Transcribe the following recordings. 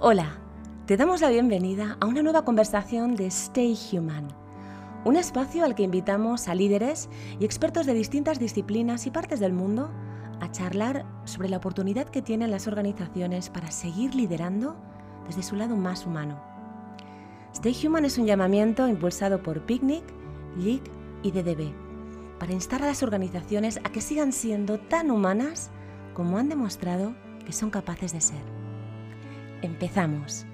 Hola, te damos la bienvenida a una nueva conversación de Stay Human, un espacio al que invitamos a líderes y expertos de distintas disciplinas y partes del mundo a charlar sobre la oportunidad que tienen las organizaciones para seguir liderando desde su lado más humano. Stay Human es un llamamiento impulsado por Picnic, LIC y DDB para instar a las organizaciones a que sigan siendo tan humanas como han demostrado que son capaces de ser. Empezamos.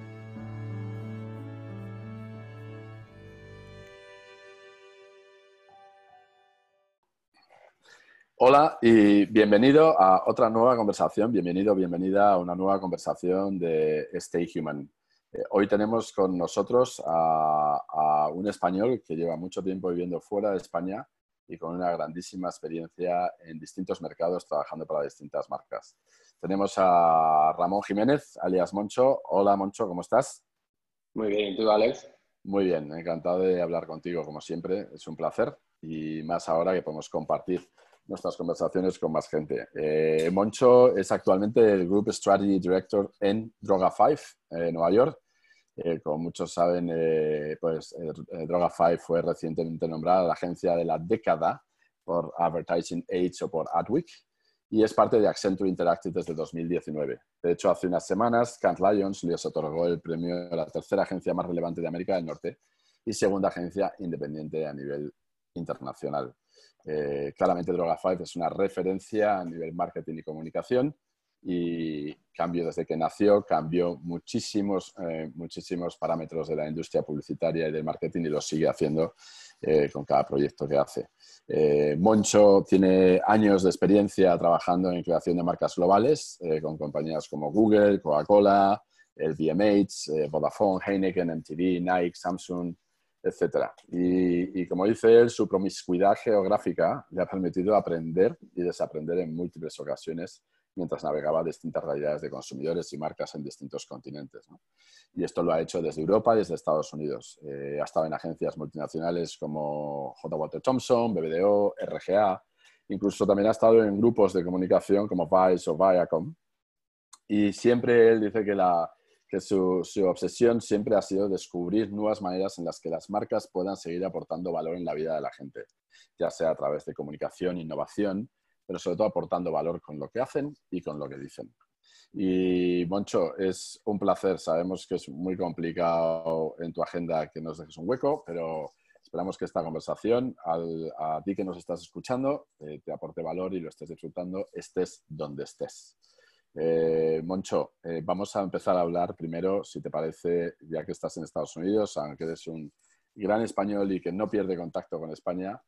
Hola y bienvenido a otra nueva conversación, bienvenido, bienvenida a una nueva conversación de Stay Human. Eh, hoy tenemos con nosotros a, a, un español que lleva mucho tiempo viviendo fuera de España y con una grandísima experiencia en distintos mercados trabajando para distintas marcas. Tenemos a Ramón Jiménez, alias Moncho. Hola Moncho, ¿cómo estás? Muy bien, ¿y tú, Alex? Muy bien, encantado de hablar contigo, como siempre. Es un placer y más ahora que podemos compartir nuestras conversaciones con más gente. Eh, Moncho es actualmente el Group Strategy Director en Droga5, eh, Nueva York. Eh, como muchos saben, pues eh, Droga5 fue recientemente nombrada la agencia de la década por Advertising Age o por Adweek y es parte de Accenture Interactive desde 2019. De hecho, hace unas semanas, Kant Lyons les otorgó el premio a la tercera agencia más relevante de América del Norte y segunda agencia independiente a nivel internacional. Eh, claramente Droga 5 es una referencia a nivel marketing y comunicación y cambio desde que nació, cambió muchísimos, eh, muchísimos parámetros de la industria publicitaria y del marketing y lo sigue haciendo eh, con cada proyecto que hace. Eh, Moncho tiene años de experiencia trabajando en creación de marcas globales eh, con compañías como Google, Coca-Cola, el VMH, Vodafone, Heineken, MTV, Nike, Samsung, etc. Y, y, como dice él, su promiscuidad geográfica le ha permitido aprender y desaprender en múltiples ocasiones mientras navegaba distintas realidades de consumidores y marcas en distintos continentes. Y esto lo ha hecho desde Europa y desde Estados Unidos. Eh, ha estado en agencias multinacionales como J. Walter Thompson, BBDO, RGA, incluso también ha estado en grupos de comunicación como Vice o Viacom. Y siempre él dice que, la, que su obsesión siempre ha sido descubrir nuevas maneras en las que las marcas puedan seguir aportando valor en la vida de la gente, ya sea a través de comunicación, innovación, pero sobre todo aportando valor con lo que hacen y con lo que dicen. Y Moncho, es un placer. Sabemos que es muy complicado en tu agenda que nos dejes un hueco, pero esperamos que esta conversación, a ti que nos estás escuchando, eh, te aporte valor y lo estés disfrutando, estés donde estés. Eh, Moncho, eh, vamos a empezar a hablar primero, si te parece, ya que estás en Estados Unidos, aunque eres un gran español y que no pierde contacto con España,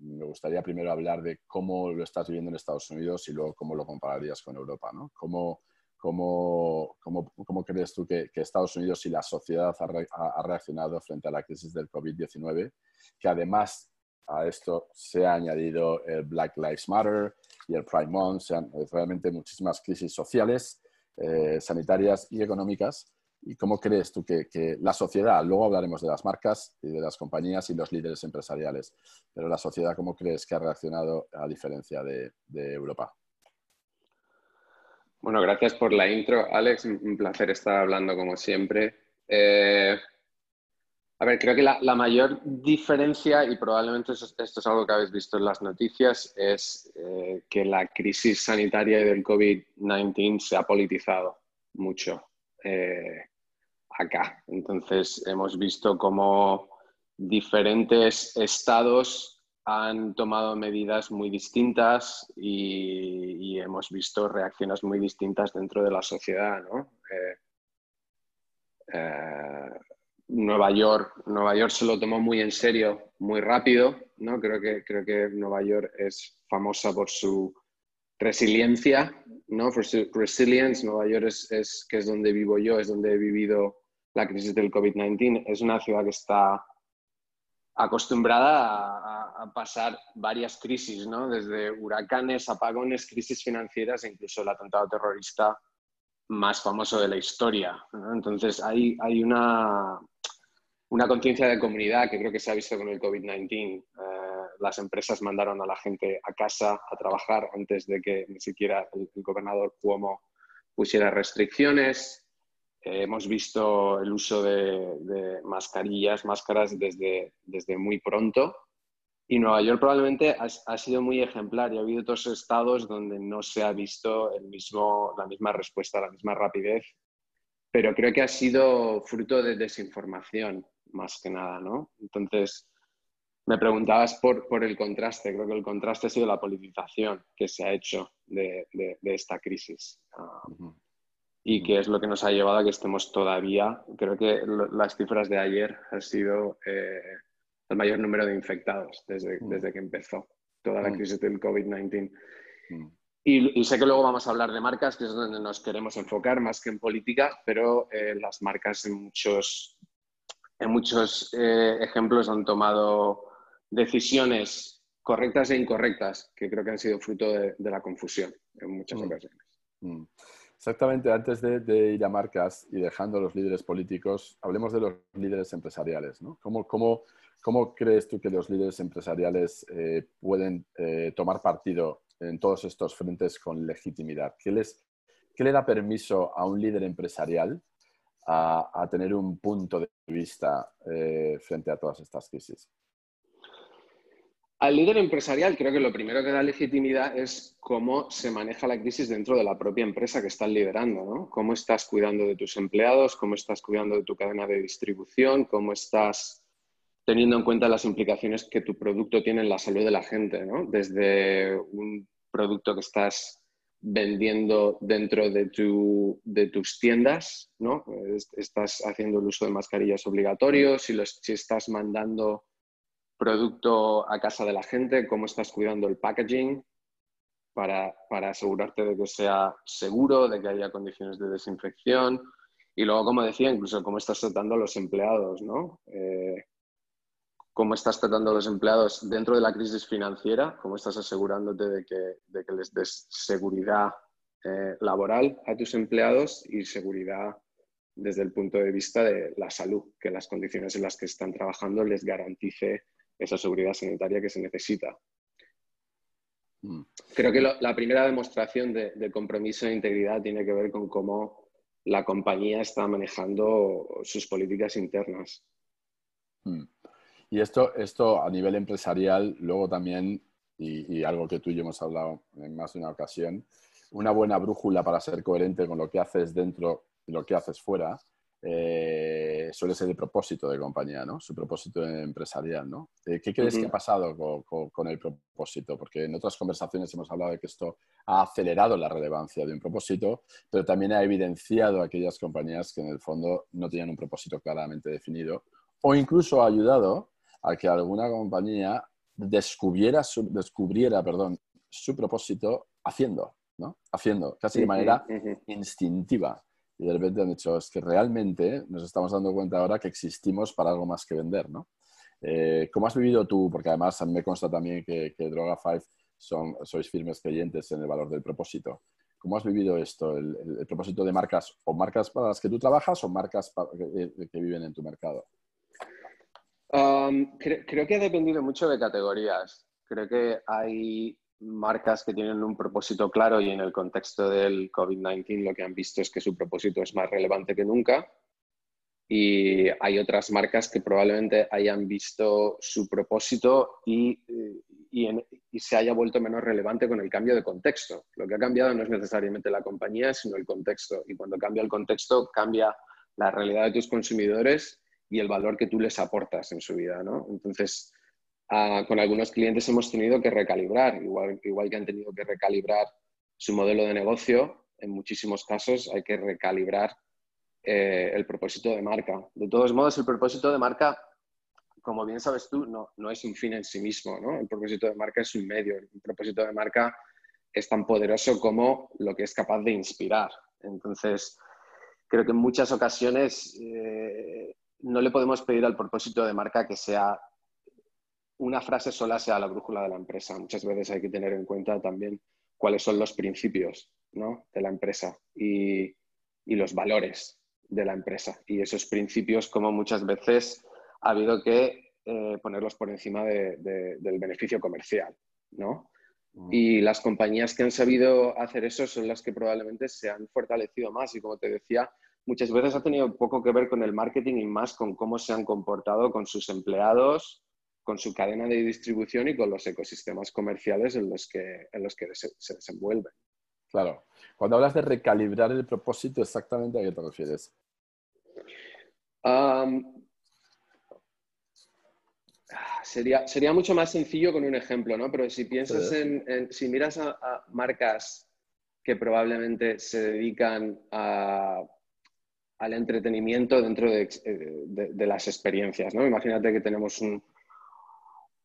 me gustaría primero hablar de cómo lo estás viviendo en Estados Unidos y luego cómo lo compararías con Europa. ¿no? ¿Cómo, cómo, cómo, crees tú que, Estados Unidos y la sociedad ha, re, ha, reaccionado frente a la crisis del COVID-19? Que además a esto se ha añadido el Black Lives Matter y el Pride Month, sean realmente muchísimas crisis sociales, eh, sanitarias y económicas ¿Y cómo crees tú que, la sociedad, luego hablaremos de las marcas y de las compañías y los líderes empresariales, pero la sociedad, ¿cómo crees que ha reaccionado a diferencia de, Europa? Bueno, gracias por la intro, Alex. Un placer estar hablando como siempre. Eh, a ver, creo que la, mayor diferencia, y probablemente esto, es algo que habéis visto en las noticias, es eh, que la crisis sanitaria del COVID-19 se ha politizado mucho eh, acá. Entonces, hemos visto cómo diferentes estados han tomado medidas muy distintas y, hemos visto reacciones muy distintas dentro de la sociedad. ¿no? Eh, eh, Nueva York, Nueva York se lo tomó muy en serio, muy rápido. ¿no? Creo, que, creo que Nueva York es famosa por su resiliencia, ¿no? Resilience, Nueva York es, es, que es donde vivo yo, es donde he vivido la crisis del COVID-19. Es una ciudad que está acostumbrada a, pasar varias crisis, ¿no? Desde huracanes, apagones, crisis financieras e incluso el atentado terrorista más famoso de la historia. Entonces hay, hay una, una conciencia de comunidad que creo que se ha visto con el COVID-19. Eh, las empresas mandaron a la gente a casa a trabajar antes de que ni siquiera el, el gobernador Cuomo pusiera restricciones. Eh, hemos visto el uso de, mascarillas, máscaras desde, desde muy pronto. Y Nueva York probablemente ha, sido muy ejemplar y ha habido otros estados donde no se ha visto el mismo, la misma respuesta, la misma rapidez. Pero creo que ha sido fruto de desinformación, más que nada, ¿no? Entonces, me preguntabas por, por, el contraste. Creo que el contraste ha sido la politización que se ha hecho de, de, esta crisis. Ah, y que es lo que nos ha llevado a que estemos todavía, creo que las cifras de ayer han sido eh, el mayor número de infectados desde, desde que empezó toda la crisis del COVID-19. Y, y, sé que luego vamos a hablar de marcas, que es donde nos queremos enfocar más que en política, pero eh, las marcas en muchos, en muchos eh, ejemplos han tomado decisiones correctas e incorrectas que creo que han sido fruto de, la confusión en muchas mm. ocasiones. Exactamente, antes de, ir a marcas y dejando a los líderes políticos, hablemos de los líderes empresariales. ¿no? ¿Cómo, crees tú que los líderes empresariales eh, pueden eh, tomar partido en todos estos frentes con legitimidad? ¿Qué, les, le da permiso a un líder empresarial a, a tener un punto de vista eh, frente a todas estas crisis? Al líder empresarial creo que lo primero que da legitimidad es cómo se maneja la crisis dentro de la propia empresa que estás liderando, ¿no? Cómo estás cuidando de tus empleados, cómo estás cuidando de tu cadena de distribución, cómo estás teniendo en cuenta las implicaciones que tu producto tiene en la salud de la gente, ¿no? Desde un producto que estás vendiendo dentro de, tus tiendas, ¿no? Estás haciendo el uso de mascarillas obligatorios, si, si estás mandando producto a casa de la gente, cómo estás cuidando el packaging para, asegurarte de que sea seguro, de que haya condiciones de desinfección. Y luego, como decía, incluso cómo estás tratando a los empleados, ¿no? Eh, cómo estás tratando a los empleados dentro de la crisis financiera, cómo estás asegurándote de que, les des seguridad eh, laboral a tus empleados y seguridad desde el punto de vista de la salud, que las condiciones en las que están trabajando les garantice esa seguridad sanitaria que se necesita. Mm. Creo que la primera demostración de, compromiso e integridad tiene que ver con cómo la compañía está manejando sus políticas internas. Mm. Y esto, esto a nivel empresarial, luego también, y, y, algo que tú y yo hemos hablado en más de una ocasión, una buena brújula para ser coherente con lo que haces dentro y lo que haces fuera, eh, suele ser el propósito de compañía, ¿no? Su propósito empresarial, ¿no? Eh, ¿Qué crees que ha pasado con, el propósito? Porque en otras conversaciones hemos hablado de que esto ha acelerado la relevancia de un propósito, pero también ha evidenciado a aquellas compañías que en el fondo no tenían un propósito claramente definido o incluso ha ayudado a que alguna compañía descubriera su, descubriera, perdón, su propósito haciendo, ¿no? Haciendo, casi de manera instintiva y de repente han dicho, es que realmente nos estamos dando cuenta ahora que existimos para algo más que vender, ¿no? Eh, ¿Cómo has vivido tú? Porque además me consta también que, Droga 5 son, sois firmes creyentes en el valor del propósito. ¿Cómo has vivido esto, el, propósito de marcas o marcas para las que tú trabajas o marcas que, viven en tu mercado? Um, creo que ha dependido mucho de categorías. Creo que hay marcas que tienen un propósito claro y en el contexto del COVID-19 lo que han visto es que su propósito es más relevante que nunca. Y hay otras marcas que probablemente hayan visto su propósito y, y, se haya vuelto menos relevante con el cambio de contexto. Lo que ha cambiado no es necesariamente la compañía, sino el contexto. Y cuando cambia el contexto, cambia la realidad de tus consumidores y el valor que tú les aportas en su vida. ¿no? Entonces, con algunos clientes hemos tenido que recalibrar, igual, que han tenido que recalibrar su modelo de negocio, en muchísimos casos hay que recalibrar eh, el propósito de marca. De todos modos, el propósito de marca, como bien sabes tú, no, no es un fin en sí mismo. ¿no? El propósito de marca es un medio. El propósito de marca es tan poderoso como lo que es capaz de inspirar. Entonces, creo que en muchas ocasiones eh, no le podemos pedir al propósito de marca que sea una frase sola sea la brújula de la empresa. Muchas veces hay que tener en cuenta también cuáles son los principios de la empresa y, los valores de la empresa. Y esos principios, como muchas veces ha habido que eh, ponerlos por encima del beneficio comercial. ¿no? Mm. Y las compañías que han sabido hacer eso son las que probablemente se han fortalecido más. Y como te decía, muchas veces ha tenido poco que ver con el marketing y más con cómo se han comportado con sus empleados, con su cadena de distribución y con los ecosistemas comerciales en los que, en los que se, desenvuelven. Claro. Cuando hablas de recalibrar el propósito, ¿exactamente a qué te refieres? sería, sería mucho más sencillo con un ejemplo, ¿no? Pero si piensas en, si miras a, marcas que probablemente se dedican al entretenimiento dentro de, las experiencias, ¿no? Imagínate que tenemos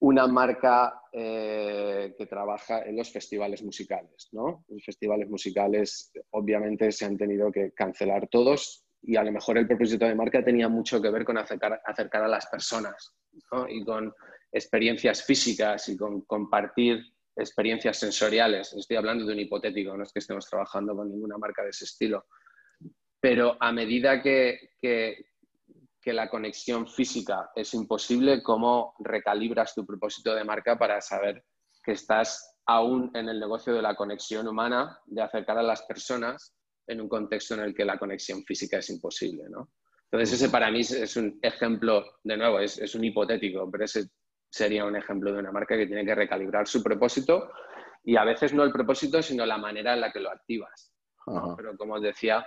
una marca eh, que trabaja en los festivales musicales, ¿no? Los festivales musicales obviamente se han tenido que cancelar todos y a lo mejor el propósito de marca tenía mucho que ver con acercar, a las personas y con experiencias físicas y con compartir experiencias sensoriales. Estoy hablando de un hipotético, no es que estemos trabajando con ninguna marca de ese estilo. Pero a medida que, la conexión física es imposible, ¿cómo recalibras tu propósito de marca para saber que estás aún en el negocio de la conexión humana, de acercar a las personas en un contexto en el que la conexión física es imposible? ¿no? Entonces, ese para mí es un ejemplo, de nuevo, es, es un hipotético, pero ese sería un ejemplo de una marca que tiene que recalibrar su propósito y a veces no el propósito, sino la manera en la que lo activas. Pero como os decía,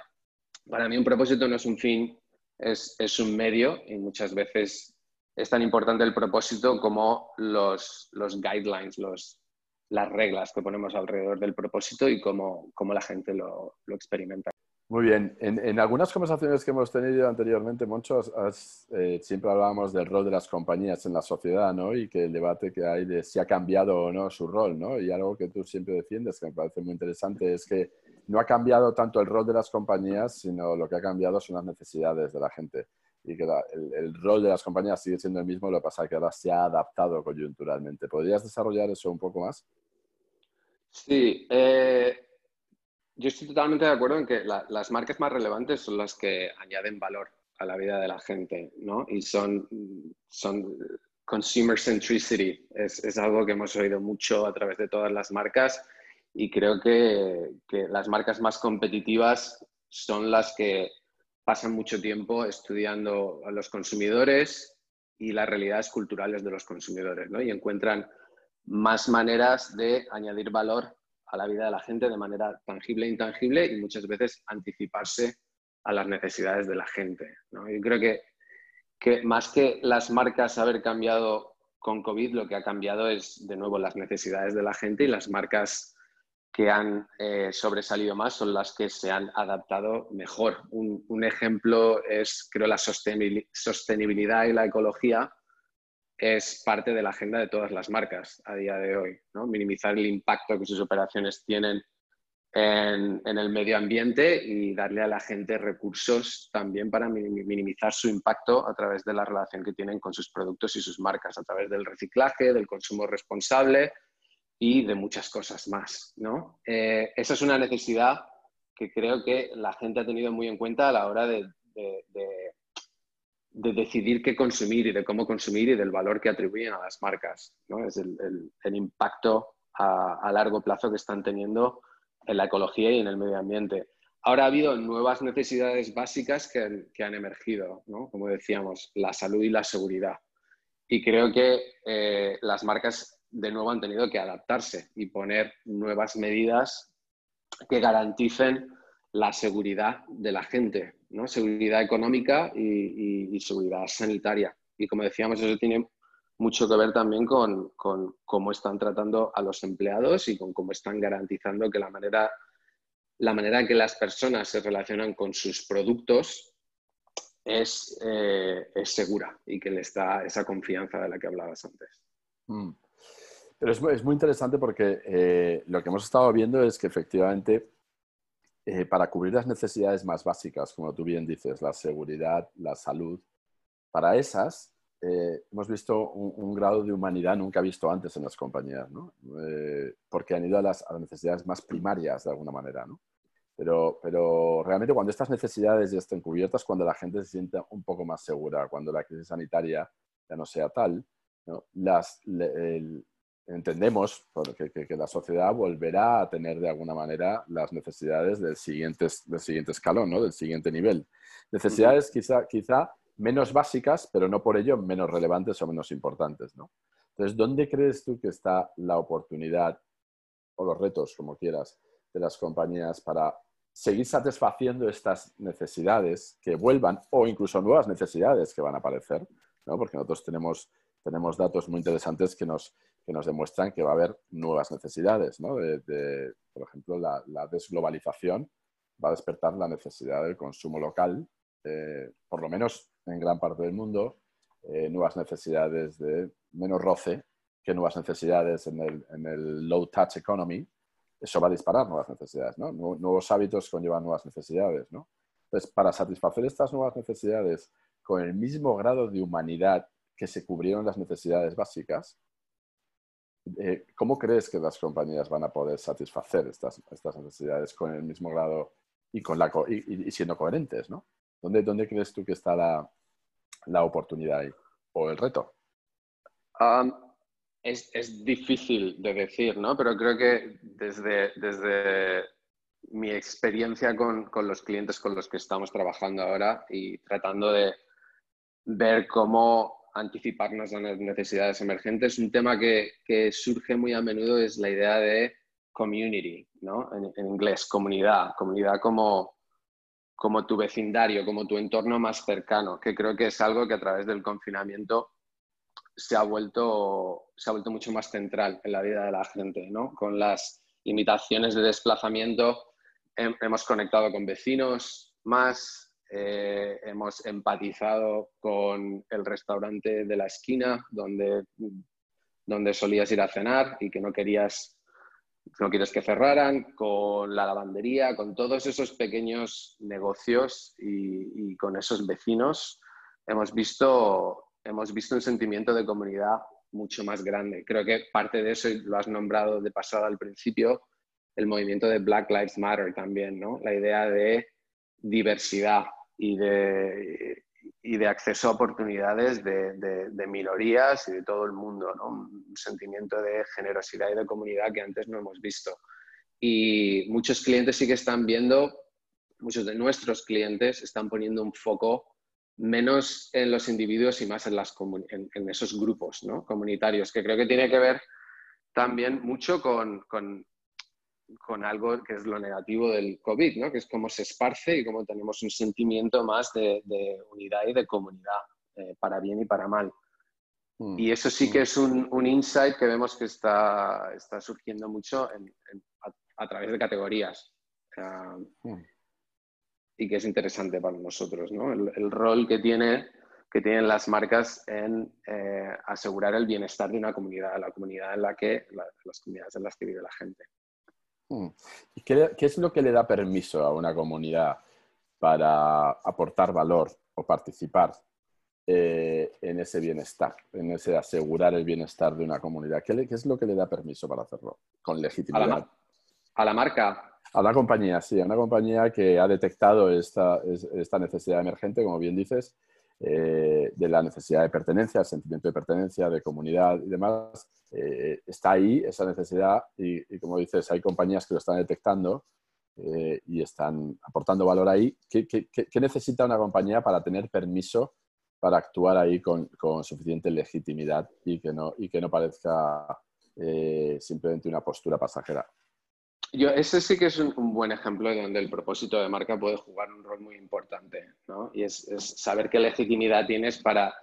para mí un propósito no es un fin, es, es, un medio y muchas veces es tan importante el propósito como los, los guidelines, los, las reglas que ponemos alrededor del propósito y cómo, cómo la gente lo, lo experimenta. Muy bien. En, algunas conversaciones que hemos tenido anteriormente, Moncho, eh, siempre hablábamos del rol de las compañías en la sociedad, ¿no? Y que el debate que hay de si ha cambiado o no su rol, ¿no? Y algo que tú siempre defiendes, que me parece muy interesante, es que no ha cambiado tanto el rol de las compañías, sino lo que ha cambiado son las necesidades de la gente. Y que el, rol de las compañías sigue siendo el mismo, lo que pasa es que ahora se ha adaptado coyunturalmente. ¿Podrías desarrollar eso un poco más? Sí. Eh yo estoy totalmente de acuerdo en que las marcas más relevantes son las que añaden valor a la vida de la gente, ¿no? Y son, son consumer centricity, es, es, algo que hemos oído mucho a través de todas las marcas y creo que, las marcas más competitivas son las que pasan mucho tiempo estudiando a los consumidores y las realidades culturales de los consumidores, ¿no? Y encuentran más maneras de añadir valor a la vida de la gente de manera tangible e intangible y muchas veces anticiparse a las necesidades de la gente. ¿no? Yo creo que, que más que las marcas haber cambiado con COVID, lo que ha cambiado es de nuevo las necesidades de la gente y las marcas que han eh, sobresalido más son las que se han adaptado mejor. Un, un ejemplo es, creo, la sostenibilidad y la ecología, es parte de la agenda de todas las marcas a día de hoy. ¿no? Minimizar el impacto que sus operaciones tienen en, el medio ambiente y darle a la gente recursos también para minimizar su impacto a través de la relación que tienen con sus productos y sus marcas, a través del reciclaje, del consumo responsable y de muchas cosas más. ¿no? Eh, esa es una necesidad que creo que la gente ha tenido muy en cuenta a la hora de de decidir qué consumir y de cómo consumir y del valor que atribuyen a las marcas. ¿no? Es el, impacto a, largo plazo que están teniendo en la ecología y en el medio ambiente. Ahora ha habido nuevas necesidades básicas que, han emergido, ¿no? como decíamos, la salud y la seguridad. Y creo que eh, las marcas de nuevo han tenido que adaptarse y poner nuevas medidas que garanticen la seguridad de la gente, ¿no? seguridad económica y, seguridad sanitaria. Y como decíamos, eso tiene mucho que ver también con, cómo están tratando a los empleados y con cómo están garantizando que la manera, la manera que las personas se relacionan con sus productos es, eh, es segura y que les da esa confianza de la que hablabas antes. Mm. Pero es, es, muy interesante porque eh, lo que hemos estado viendo es que efectivamente eh, para cubrir las necesidades más básicas, como tú bien dices, la seguridad, la salud, para esas eh, hemos visto un, grado de humanidad nunca visto antes en las compañías, ¿no? Eh, porque han ido a las, necesidades más primarias de alguna manera. ¿no? Pero, pero, realmente cuando estas necesidades ya estén cubiertas, cuando la gente se sienta un poco más segura, cuando la crisis sanitaria ya no sea tal, ¿no? Las, entendemos que, que, la sociedad volverá a tener de alguna manera las necesidades del siguiente, del siguiente escalón, ¿no? del siguiente nivel. Necesidades quizá, quizá menos básicas, pero no por ello menos relevantes o menos importantes. ¿no? Entonces, ¿dónde crees tú que está la oportunidad o los retos, como quieras, de las compañías para seguir satisfaciendo estas necesidades que vuelvan o incluso nuevas necesidades que van a aparecer? ¿no? Porque nosotros tenemos, tenemos datos muy interesantes que nos, que nos demuestran que va a haber nuevas necesidades. ¿no? De, por ejemplo, la, desglobalización va a despertar la necesidad del consumo local, eh, por lo menos en gran parte del mundo, eh, nuevas necesidades de menos roce que nuevas necesidades en el, en el, low touch economy, eso va a disparar nuevas necesidades, ¿no? Nuevos hábitos conllevan nuevas necesidades, ¿no? Entonces, para satisfacer estas nuevas necesidades con el mismo grado de humanidad que se cubrieron las necesidades básicas, eh, ¿cómo crees que las compañías van a poder satisfacer estas, estas necesidades con el mismo grado y, con la, y, siendo coherentes? ¿no? ¿Dónde, ¿Dónde, crees tú que está la, la oportunidad ahí o el reto? Um, es, es, difícil de decir, ¿no? Pero creo que desde, desde mi experiencia con, con, los clientes con los que estamos trabajando ahora y tratando de ver cómo anticiparnos a las necesidades emergentes. Un tema que, surge muy a menudo es la idea de community, ¿no? En, inglés, comunidad, comunidad como, como tu vecindario, como tu entorno más cercano, que creo que es algo que a través del confinamiento se ha vuelto, se ha vuelto mucho más central en la vida de la gente, ¿no? Con las limitaciones de desplazamiento hemos conectado con vecinos más, eh, hemos empatizado con el restaurante de la esquina donde, donde solías ir a cenar y que no querías no quieres que cerraran, con la lavandería, con todos esos pequeños negocios y, con esos vecinos, hemos visto, hemos visto un sentimiento de comunidad mucho más grande. Creo que parte de eso, y lo has nombrado de pasado al principio, el movimiento de Black Lives Matter también, ¿no? La idea de diversidad, y de, y de acceso a oportunidades de, de, minorías y de todo el mundo, ¿no? un sentimiento de generosidad y de comunidad que antes no hemos visto. Y muchos clientes sí que están viendo, muchos de nuestros clientes están poniendo un foco menos en los individuos y más en, las en, en esos grupos ¿no? comunitarios, que creo que tiene que ver también mucho con, con con algo que es lo negativo del COVID, ¿no? que es cómo se esparce y cómo tenemos un sentimiento más de, unidad y de comunidad, eh, para bien y para mal. Mm. Y eso sí que mm. es un, un, insight que vemos que está, está surgiendo mucho a, través de categorías. Mm. Y que es interesante para nosotros, ¿no? el, rol que, tiene, que tienen las marcas en eh, asegurar el bienestar de una comunidad, la comunidad en la que, las comunidades en las que vive la gente. ¿Y qué, es lo que le da permiso a una comunidad para aportar valor o participar eh, en ese bienestar, en ese asegurar el bienestar de una comunidad? ¿Qué, es lo que le da permiso para hacerlo con legitimidad? A la, marca. A la compañía, sí, a una compañía que ha detectado esta, esta necesidad emergente, como bien dices, eh, de la necesidad de pertenencia, el sentimiento de pertenencia, de comunidad y demás, eh, está ahí esa necesidad y, como dices, hay compañías que lo están detectando eh, y están aportando valor ahí. ¿Qué, necesita una compañía para tener permiso para actuar ahí con, suficiente legitimidad y que no, y que no parezca simplemente una postura pasajera? Yo, ese sí que es un, buen ejemplo de donde el propósito de marca puede jugar un rol muy importante, ¿no? Y es, saber qué legitimidad tienes para,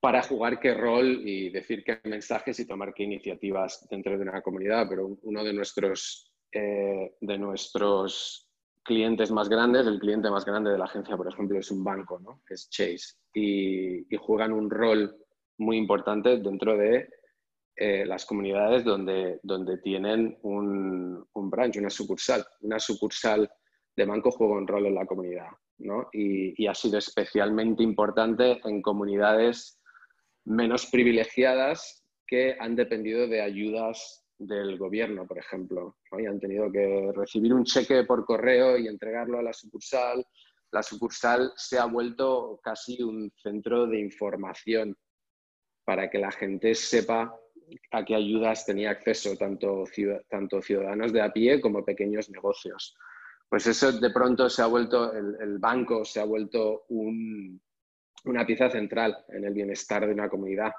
para jugar qué rol y decir qué mensajes y tomar qué iniciativas dentro de una comunidad. Pero uno de nuestros, eh, de nuestros clientes más grandes, el cliente más grande de la agencia, por ejemplo, es un banco, ¿no? Es Chase. Y, y juegan un rol muy importante dentro de eh, las comunidades donde, donde tienen un, un, branch, una sucursal. Una sucursal de banco juega un rol en la comunidad ¿no? y, y, ha sido especialmente importante en comunidades menos privilegiadas que han dependido de ayudas del gobierno, por ejemplo, y han tenido que recibir un cheque por correo y entregarlo a la sucursal. La sucursal se ha vuelto casi un centro de información para que la gente sepa a qué ayudas tenía acceso tanto, tanto ciudadanos de a pie como pequeños negocios. Pues eso de pronto se ha vuelto, el, banco se ha vuelto una pieza central en el bienestar de una comunidad,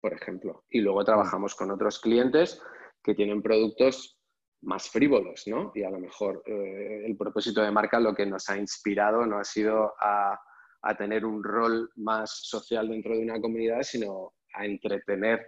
por ejemplo. Y luego trabajamos con otros clientes que tienen productos más frívolos, ¿no? Y a lo mejor eh, el propósito de marca lo que nos ha inspirado no ha sido a, a tener un rol más social dentro de una comunidad, sino a entretener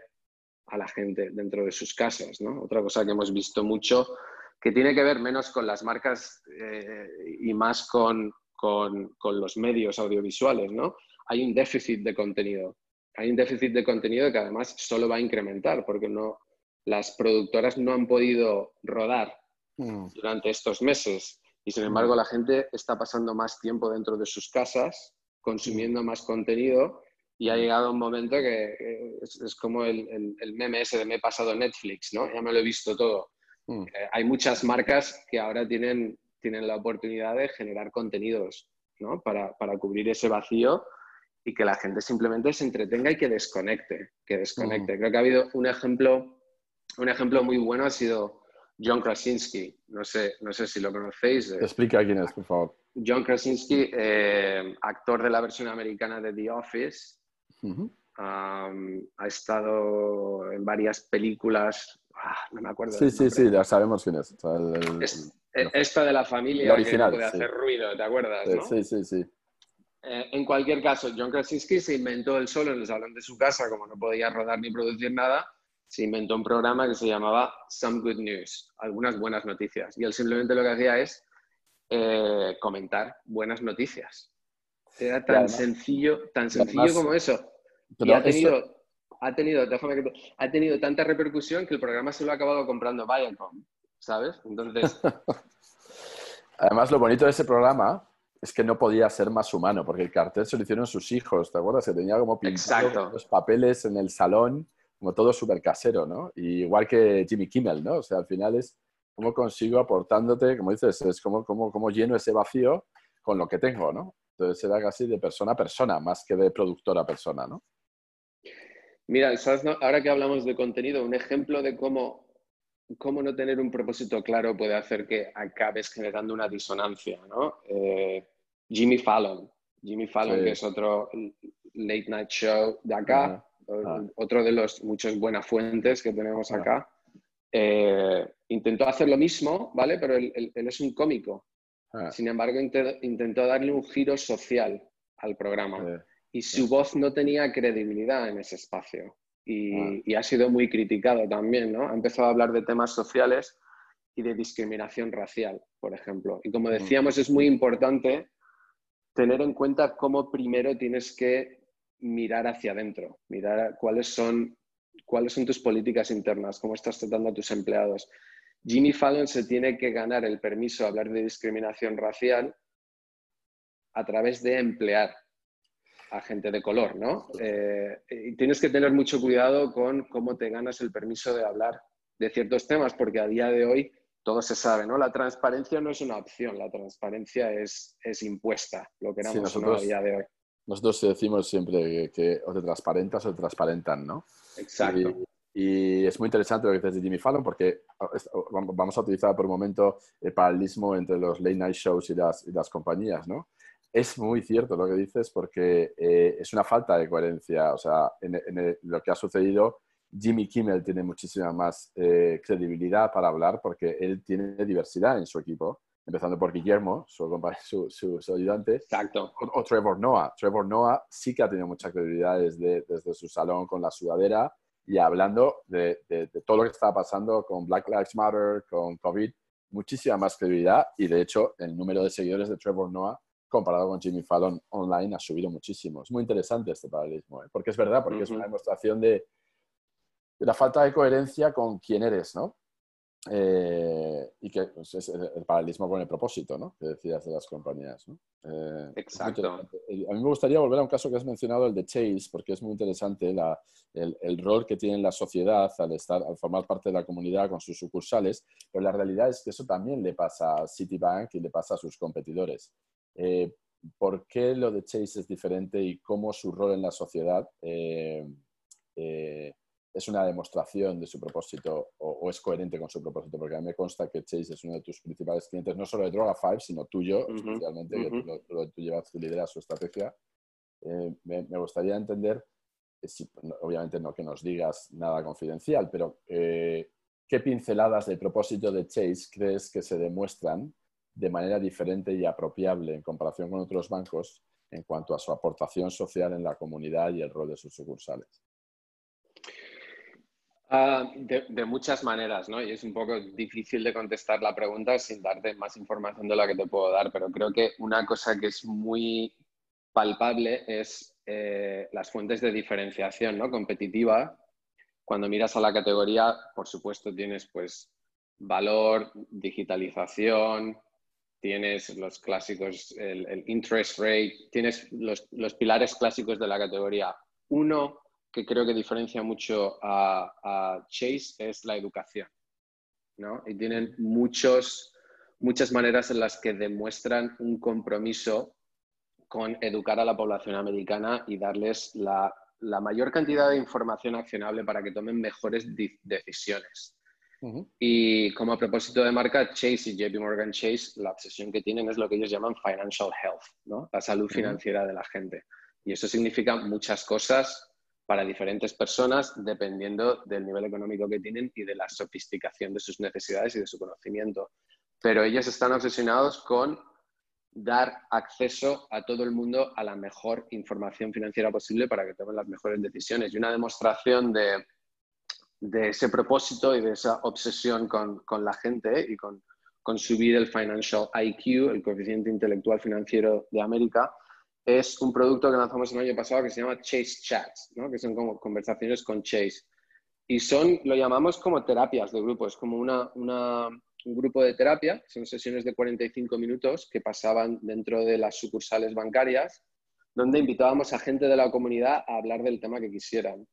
a la gente dentro de sus casas. ¿no? Otra cosa que hemos visto mucho, que tiene que ver menos con las marcas eh, y más con, con, con, los medios audiovisuales. ¿no? Hay un déficit de contenido. Hay un déficit de contenido que además solo va a incrementar porque no, las productoras no han podido rodar mm. durante estos meses y sin embargo mm. la gente está pasando más tiempo dentro de sus casas consumiendo más contenido y ha llegado un momento que eh, es, como el, el, meme ese de me he pasado Netflix, ¿no? Ya me lo he visto todo. Mm. Eh, hay muchas marcas que ahora tienen, tienen la oportunidad de generar contenidos, ¿no? Para, para, cubrir ese vacío y que la gente simplemente se entretenga y que desconecte, que desconecte. Mm. Creo que ha habido un ejemplo, un ejemplo muy bueno ha sido John Krasinski. No sé, no sé si lo conocéis. Explica quién es, por favor. John Krasinski, eh, actor de la versión americana de The Office, ha estado en varias películas, ah, no me acuerdo. Sí, sí, sí, ya sabemos quién es. esta de la familia original, que puede hacer ruido, ¿te acuerdas? Sí, sí, sí. Eh, en cualquier caso, John Krasinski se inventó él solo en el salón de su casa, como no podía rodar ni producir nada, se inventó un programa que se llamaba Some Good News, algunas buenas noticias. Y él simplemente lo que hacía es eh, comentar buenas noticias. Era tan sencillo, tan sencillo como eso. y ha tenido, ha tenido, déjame que ha tenido tanta repercusión que el programa se lo ha acabado comprando Viacom, ¿sabes? Entonces. Además, lo bonito de ese programa es que no podía ser más humano, porque el cartel se lo hicieron sus hijos, ¿te acuerdas? Se tenía como pintado los papeles en el salón, como todo súper casero, ¿no? igual que Jimmy Kimmel, ¿no? O sea, al final es cómo consigo aportándote, como dices, es como, como, como lleno ese vacío con lo que tengo, ¿no? Entonces era casi de persona a persona, más que de productora a persona, ¿no? Mira, ahora que hablamos de contenido, un ejemplo de cómo, cómo no tener un propósito claro puede hacer que acabes generando una disonancia, ¿no? Eh, Jimmy Fallon. Jimmy Fallon, que es otro late night show de acá, ah. otro de los muchos buenas fuentes que tenemos acá. Eh, intentó hacer lo mismo, ¿vale? Pero él es un cómico. Ah. Sin embargo, intentó darle un giro social al programa y su voz no tenía credibilidad en ese espacio ah. y, ha sido muy criticado también, ¿no? Ha empezado a hablar de temas sociales y de discriminación racial, por ejemplo. Y como decíamos, es muy importante tener en cuenta cómo primero tienes que mirar hacia adentro, mirar cuáles son, cuáles son tus políticas internas, cómo estás tratando a tus empleados. Jimmy Fallon se tiene que ganar el permiso de hablar de discriminación racial a través de emplear a gente de color, ¿no? Eh, y tienes que tener mucho cuidado con cómo te ganas el permiso de hablar de ciertos temas, porque a día de hoy todo se sabe, ¿no? La transparencia no es una opción, la transparencia es, es impuesta, lo que éramos a día de hoy. Nosotros decimos siempre que, o te transparentas o te transparentan, ¿no? Exacto. Y es muy interesante lo que dices de Jimmy Fallon porque vamos a utilizar por un momento el paralelismo entre los late night shows y las, y las compañías, ¿no? Es muy cierto lo que dices porque eh, es una falta de coherencia. O sea, en, lo que ha sucedido, Jimmy Kimmel tiene muchísima más eh, credibilidad para hablar porque él tiene diversidad en su equipo, empezando por Guillermo, su, su, su, ayudante. Exacto. O, Trevor Noah. Trevor Noah sí que ha tenido mucha credibilidad desde, desde su salón con la sudadera y hablando de, todo lo que estaba pasando con Black Lives Matter, con COVID, muchísima más credibilidad y de hecho el número de seguidores de Trevor Noah comparado con Jimmy Fallon online ha subido muchísimo. Es muy interesante este paralelismo, ¿eh? porque es verdad, porque es una demostración de, de, la falta de coherencia con quién eres, ¿no? Eh, y que pues, es el paralelismo con el propósito, ¿no? Que decías de las compañías, ¿no? Eh, Exacto. A mí me gustaría volver a un caso que has mencionado, el de Chase, porque es muy interesante la, el, el, rol que tiene la sociedad al, estar, al formar parte de la comunidad con sus sucursales, pero la realidad es que eso también le pasa a Citibank y le pasa a sus competidores. Eh, ¿Por qué lo de Chase es diferente y cómo su rol en la sociedad es una demostración de su propósito o, es coherente con su propósito, porque a mí me consta que Chase es uno de tus principales clientes, no solo de Droga 5, sino tuyo, especialmente, que tú, llevas, tú lideras su estrategia. Eh, me, gustaría entender, eh, obviamente no que nos digas nada confidencial, pero eh, ¿qué pinceladas del propósito de Chase crees que se demuestran de manera diferente y apropiable en comparación con otros bancos en cuanto a su aportación social en la comunidad y el rol de sus sucursales? Ah, de, muchas maneras, ¿no? Y es un poco difícil de contestar la pregunta sin darte más información de la que te puedo dar, pero creo que una cosa que es muy palpable es eh, las fuentes de diferenciación, ¿no? Competitiva. Cuando miras a la categoría, por supuesto, tienes pues valor, digitalización, tienes los clásicos, el, interest rate, tienes los, los pilares clásicos de la categoría. Uno, que creo que diferencia mucho a, Chase es la educación. ¿no? Y tienen muchos, muchas maneras en las que demuestran un compromiso con educar a la población americana y darles la, mayor cantidad de información accionable para que tomen mejores decisiones. Y como a propósito de marca, Chase y JP Morgan Chase, la obsesión que tienen es lo que ellos llaman financial health, ¿no? la salud financiera de la gente. Y eso significa muchas cosas para diferentes personas dependiendo del nivel económico que tienen y de la sofisticación de sus necesidades y de su conocimiento. Pero ellos están obsesionados con dar acceso a todo el mundo a la mejor información financiera posible para que tomen las mejores decisiones. Y una demostración de, ese propósito y de esa obsesión con, la gente y con, con subir el Financial IQ, el coeficiente intelectual financiero de América, es un producto que lanzamos el año pasado que se llama Chase Chats, ¿no? que son como conversaciones con Chase. Y son, lo llamamos como terapias de grupo, es como una, un grupo de terapia, son sesiones de 45 minutos que pasaban dentro de las sucursales bancarias, donde invitábamos a gente de la comunidad a hablar del tema que quisieran.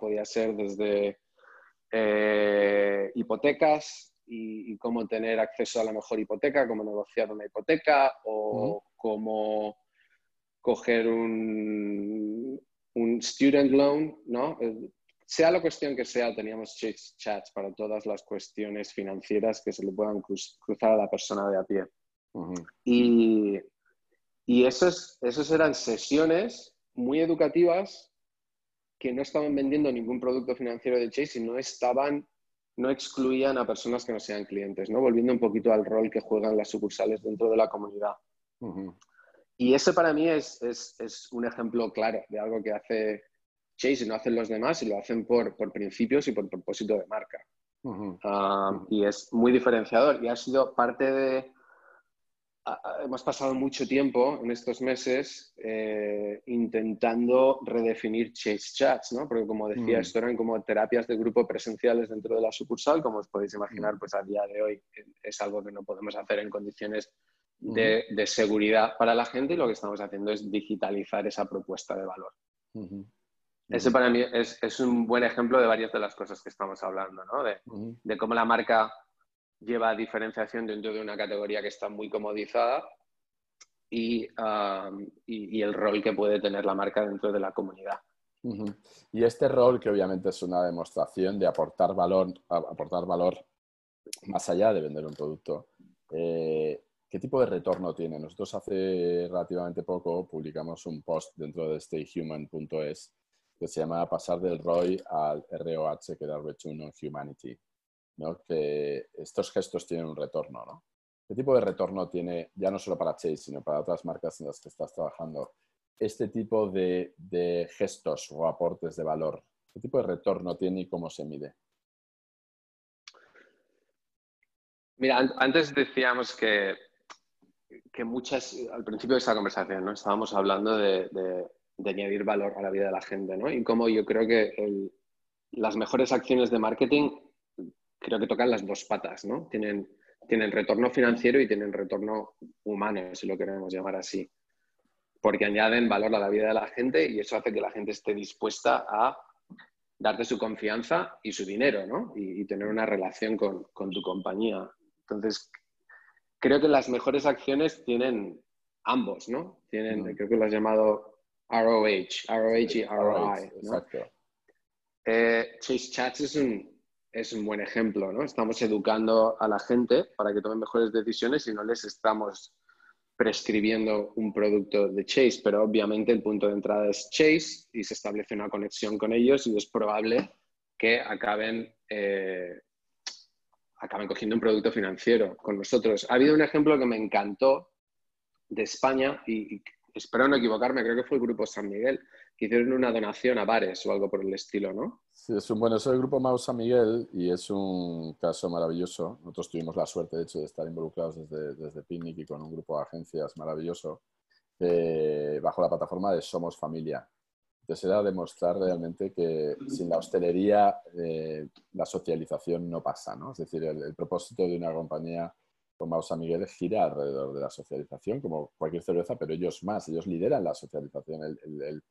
Podía ser desde eh, hipotecas y, cómo tener acceso a la mejor hipoteca, cómo negociar una hipoteca o cómo coger un, un student loan, ¿no? Eh, sea la cuestión que sea, teníamos chats para todas las cuestiones financieras que se le puedan cruzar a la persona de a pie. Y, y esos, esos eran sesiones muy educativas que no estaban vendiendo ningún producto financiero de Chase y no estaban, no excluían a personas que no sean clientes, ¿no? Volviendo un poquito al rol que juegan las sucursales dentro de la comunidad. Y ese para mí es, un ejemplo claro de algo que hace Chase y no hacen los demás y lo hacen por, principios y por propósito de marca. Ah, y es muy diferenciador y ha sido parte de... hemos pasado mucho tiempo en estos meses eh, intentando redefinir Chase Chats, ¿no? Porque como decía, esto eran como terapias de grupo presenciales dentro de la sucursal, como os podéis imaginar, pues a día de hoy es algo que no podemos hacer en condiciones de, seguridad para la gente y lo que estamos haciendo es digitalizar esa propuesta de valor. Ese para mí es, un buen ejemplo de varias de las cosas que estamos hablando, ¿no? de, cómo la marca lleva diferenciación dentro de una categoría que está muy comodizada y, y, el rol que puede tener la marca dentro de la comunidad. Y este rol, que obviamente es una demostración de aportar valor, aportar valor más allá de vender un producto, eh, ¿Qué tipo de retorno tiene? Nosotros hace relativamente poco publicamos un post dentro de stayhuman.es que se llama Pasar del ROI al ROH, que era Return on Humanity. ¿no? Que estos gestos tienen un retorno. ¿no? ¿Qué tipo de retorno tiene, ya no solo para Chase, sino para otras marcas en las que estás trabajando, este tipo de, de gestos o aportes de valor? ¿Qué tipo de retorno tiene y cómo se mide? Mira, antes decíamos que que muchas, al principio de esta conversación, ¿no? Estábamos hablando de, añadir valor a la vida de la gente, ¿no? Y cómo yo creo que las mejores acciones de marketing creo que tocan las dos patas, ¿no? Tienen, tienen retorno financiero y tienen retorno humano, si lo queremos llamar así. Porque añaden valor a la vida de la gente y eso hace que la gente esté dispuesta a darte su confianza y su dinero, ¿no? Y, tener una relación con, con tu compañía. Entonces, creo que las mejores acciones tienen ambos, ¿no? Tienen, creo que lo has llamado ROH, ROH y ROI. Exacto. Eh, Chase Chats es un, es un buen ejemplo, ¿no? Estamos educando a la gente para que tomen mejores decisiones y no les estamos prescribiendo un producto de Chase, pero obviamente el punto de entrada es Chase y se establece una conexión con ellos y es probable que acaben, eh, acaben cogiendo un producto financiero con nosotros. Ha habido un ejemplo que me encantó de España y, espero no equivocarme, creo que fue el grupo San Miguel, que hicieron una donación a bares o algo por el estilo, ¿no? Sí, es un, bueno, es el grupo Mau San Miguel y es un caso maravilloso. Nosotros tuvimos la suerte, de hecho, de estar involucrados desde, desde Picnic y con un grupo de agencias maravilloso bajo la plataforma de Somos Familia. Entonces era demostrar realmente que sin la hostelería eh, la socialización no pasa, ¿no? Es decir, el, propósito de una compañía como San Miguel gira alrededor de la socialización, como cualquier cerveza, pero ellos más, ellos lideran la socialización. El,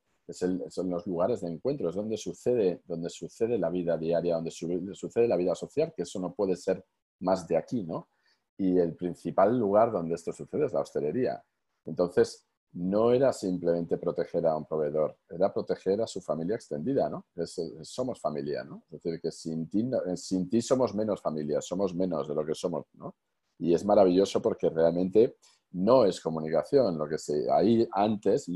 son los lugares de encuentro, es donde sucede, donde sucede la vida diaria, donde sucede la vida social, que eso no puede ser más de aquí, ¿no? Y el principal lugar donde esto sucede es la hostelería. Entonces, no era simplemente proteger a un proveedor, era proteger a su familia extendida, ¿no? somos familia, ¿no? Es decir, que sin ti, sin ti somos menos familia, somos menos de lo que somos, ¿no? Y es maravilloso porque realmente no es comunicación. Lo que se, ahí antes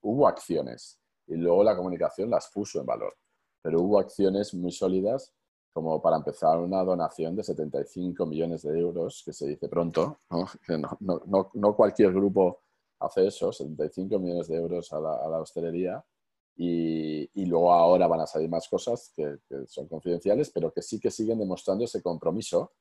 hubo acciones y luego la comunicación las puso en valor. Pero hubo acciones muy sólidas como para empezar una donación de 75 millones de euros, que se dice pronto, ¿no? no, cualquier grupo hace eso, 75 millones de euros a la, hostelería. Y, y, luego ahora van a salir más cosas que, que, son confidenciales, pero que sí que siguen demostrando ese compromiso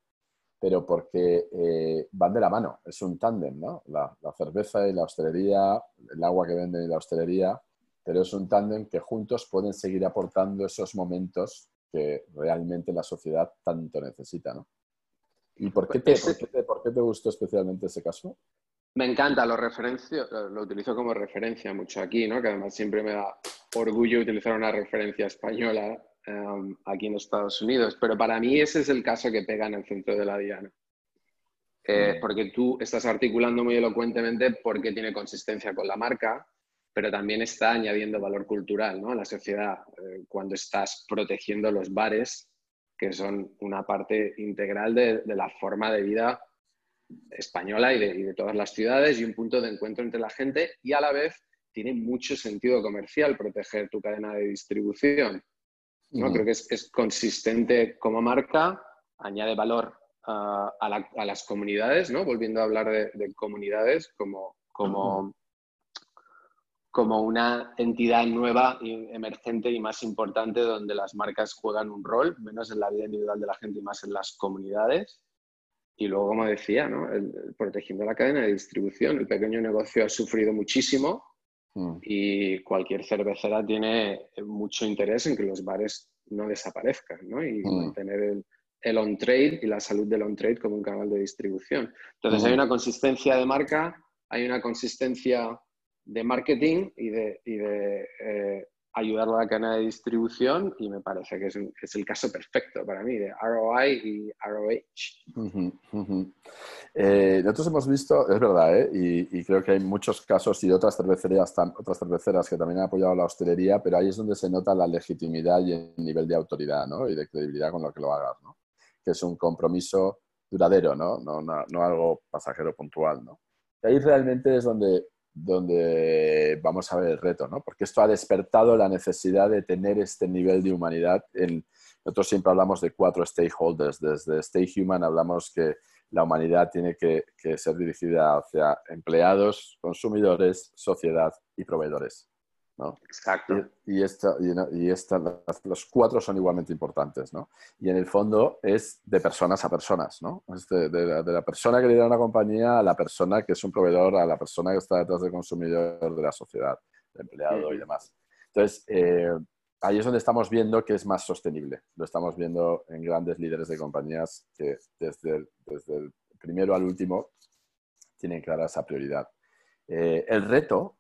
pero porque eh, van de la mano, es un tándem, ¿no? La, cerveza y la hostelería, el agua que venden y la hostelería, pero es un tándem que juntos pueden seguir aportando esos momentos que realmente la sociedad tanto necesita, ¿no? ¿Y por qué te, por qué te, gustó especialmente ese caso? Me encanta, lo, referencio, lo utilizo como referencia mucho aquí, ¿no? que además siempre me da orgullo utilizar una referencia española Em, aquí en Estados Unidos. Pero para mí ese es el caso que pega en el centro de la diana. Eh, porque tú estás articulando muy elocuentemente porque tiene consistencia con la marca, pero también está añadiendo valor cultural ¿no? a la sociedad eh, cuando estás protegiendo los bares, que son una parte integral de, la forma de vida española y de, y de, todas las ciudades y un punto de encuentro entre la gente y a la vez tiene mucho sentido comercial proteger tu cadena de distribución. ¿no? Creo que es, consistente como marca, añade valor a, las comunidades, ¿no? volviendo a hablar de, comunidades como, como, como una entidad nueva, emergente y más importante donde las marcas juegan un rol, menos en la vida individual de la gente y más en las comunidades. Y luego, como decía, ¿no? protegiendo la cadena de distribución, el pequeño negocio ha sufrido muchísimo Mm. Y cualquier cervecera tiene mucho interés en que los bares no desaparezcan ¿no? y mm. mantener el, el on-trade y la salud del on-trade como un canal de distribución. Entonces hay mm. una consistencia de marca, hay una consistencia de marketing y de, y de eh, ayudarlo a la cadena de distribución y me parece que es, es, el caso perfecto para mí de ROI y ROH. Eh, nosotros hemos visto, es verdad, ¿eh? y, creo que hay muchos casos y otras cervecerías, otras cerveceras que también han apoyado la hostelería, pero ahí es donde se nota la legitimidad y el nivel de autoridad ¿no? y de credibilidad con lo que lo hagas, ¿no? que es un compromiso duradero, ¿no? No, no, no algo pasajero puntual. ¿no? Y ahí realmente es donde donde vamos a ver el reto, ¿no? Porque esto ha despertado la necesidad de tener este nivel de humanidad. En, nosotros siempre hablamos de cuatro stakeholders. Desde Stay Human hablamos que la humanidad tiene que, que ser dirigida hacia empleados, consumidores, sociedad y proveedores. Exacto. Y, esta, y, los cuatro son igualmente importantes, ¿no? Y en el fondo es de personas a personas, ¿no? de, la, persona que lidera una compañía a la persona que es un proveedor, a la persona que está detrás del consumidor de la sociedad, del empleado y demás. Entonces, eh, ahí es donde estamos viendo que es más sostenible. Lo estamos viendo en grandes líderes de compañías que desde desde el primero al último tienen clara esa prioridad. Eh, el reto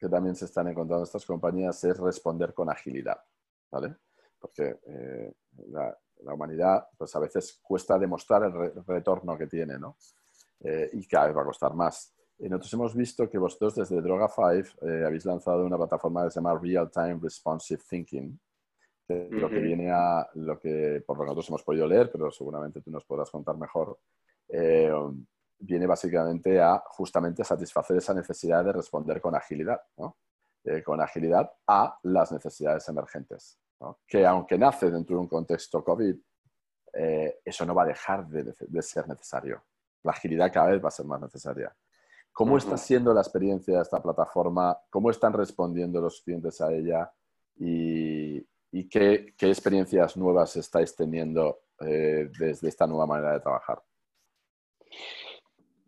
que también se están encontrando estas compañías es responder con agilidad, ¿vale? Porque eh, la, humanidad, pues a veces cuesta demostrar el, retorno que tiene, ¿no? Eh, y cada vez va a costar más. Y nosotros hemos visto que vosotros desde Droga5 eh, habéis lanzado una plataforma que se llama Real Time Responsive Thinking, lo que viene a lo que por lo que nosotros hemos podido leer, pero seguramente tú nos podrás contar mejor, eh, viene básicamente a justamente satisfacer esa necesidad de responder con agilidad, eh, con agilidad a las necesidades emergentes, que aunque nace dentro de un contexto COVID, eh, eso no va a dejar de, ser necesario. La agilidad cada vez va a ser más necesaria. ¿Cómo está siendo la experiencia de esta plataforma? ¿Cómo están respondiendo los clientes a ella? ¿Y, qué, experiencias nuevas estáis teniendo eh, desde esta nueva manera de trabajar?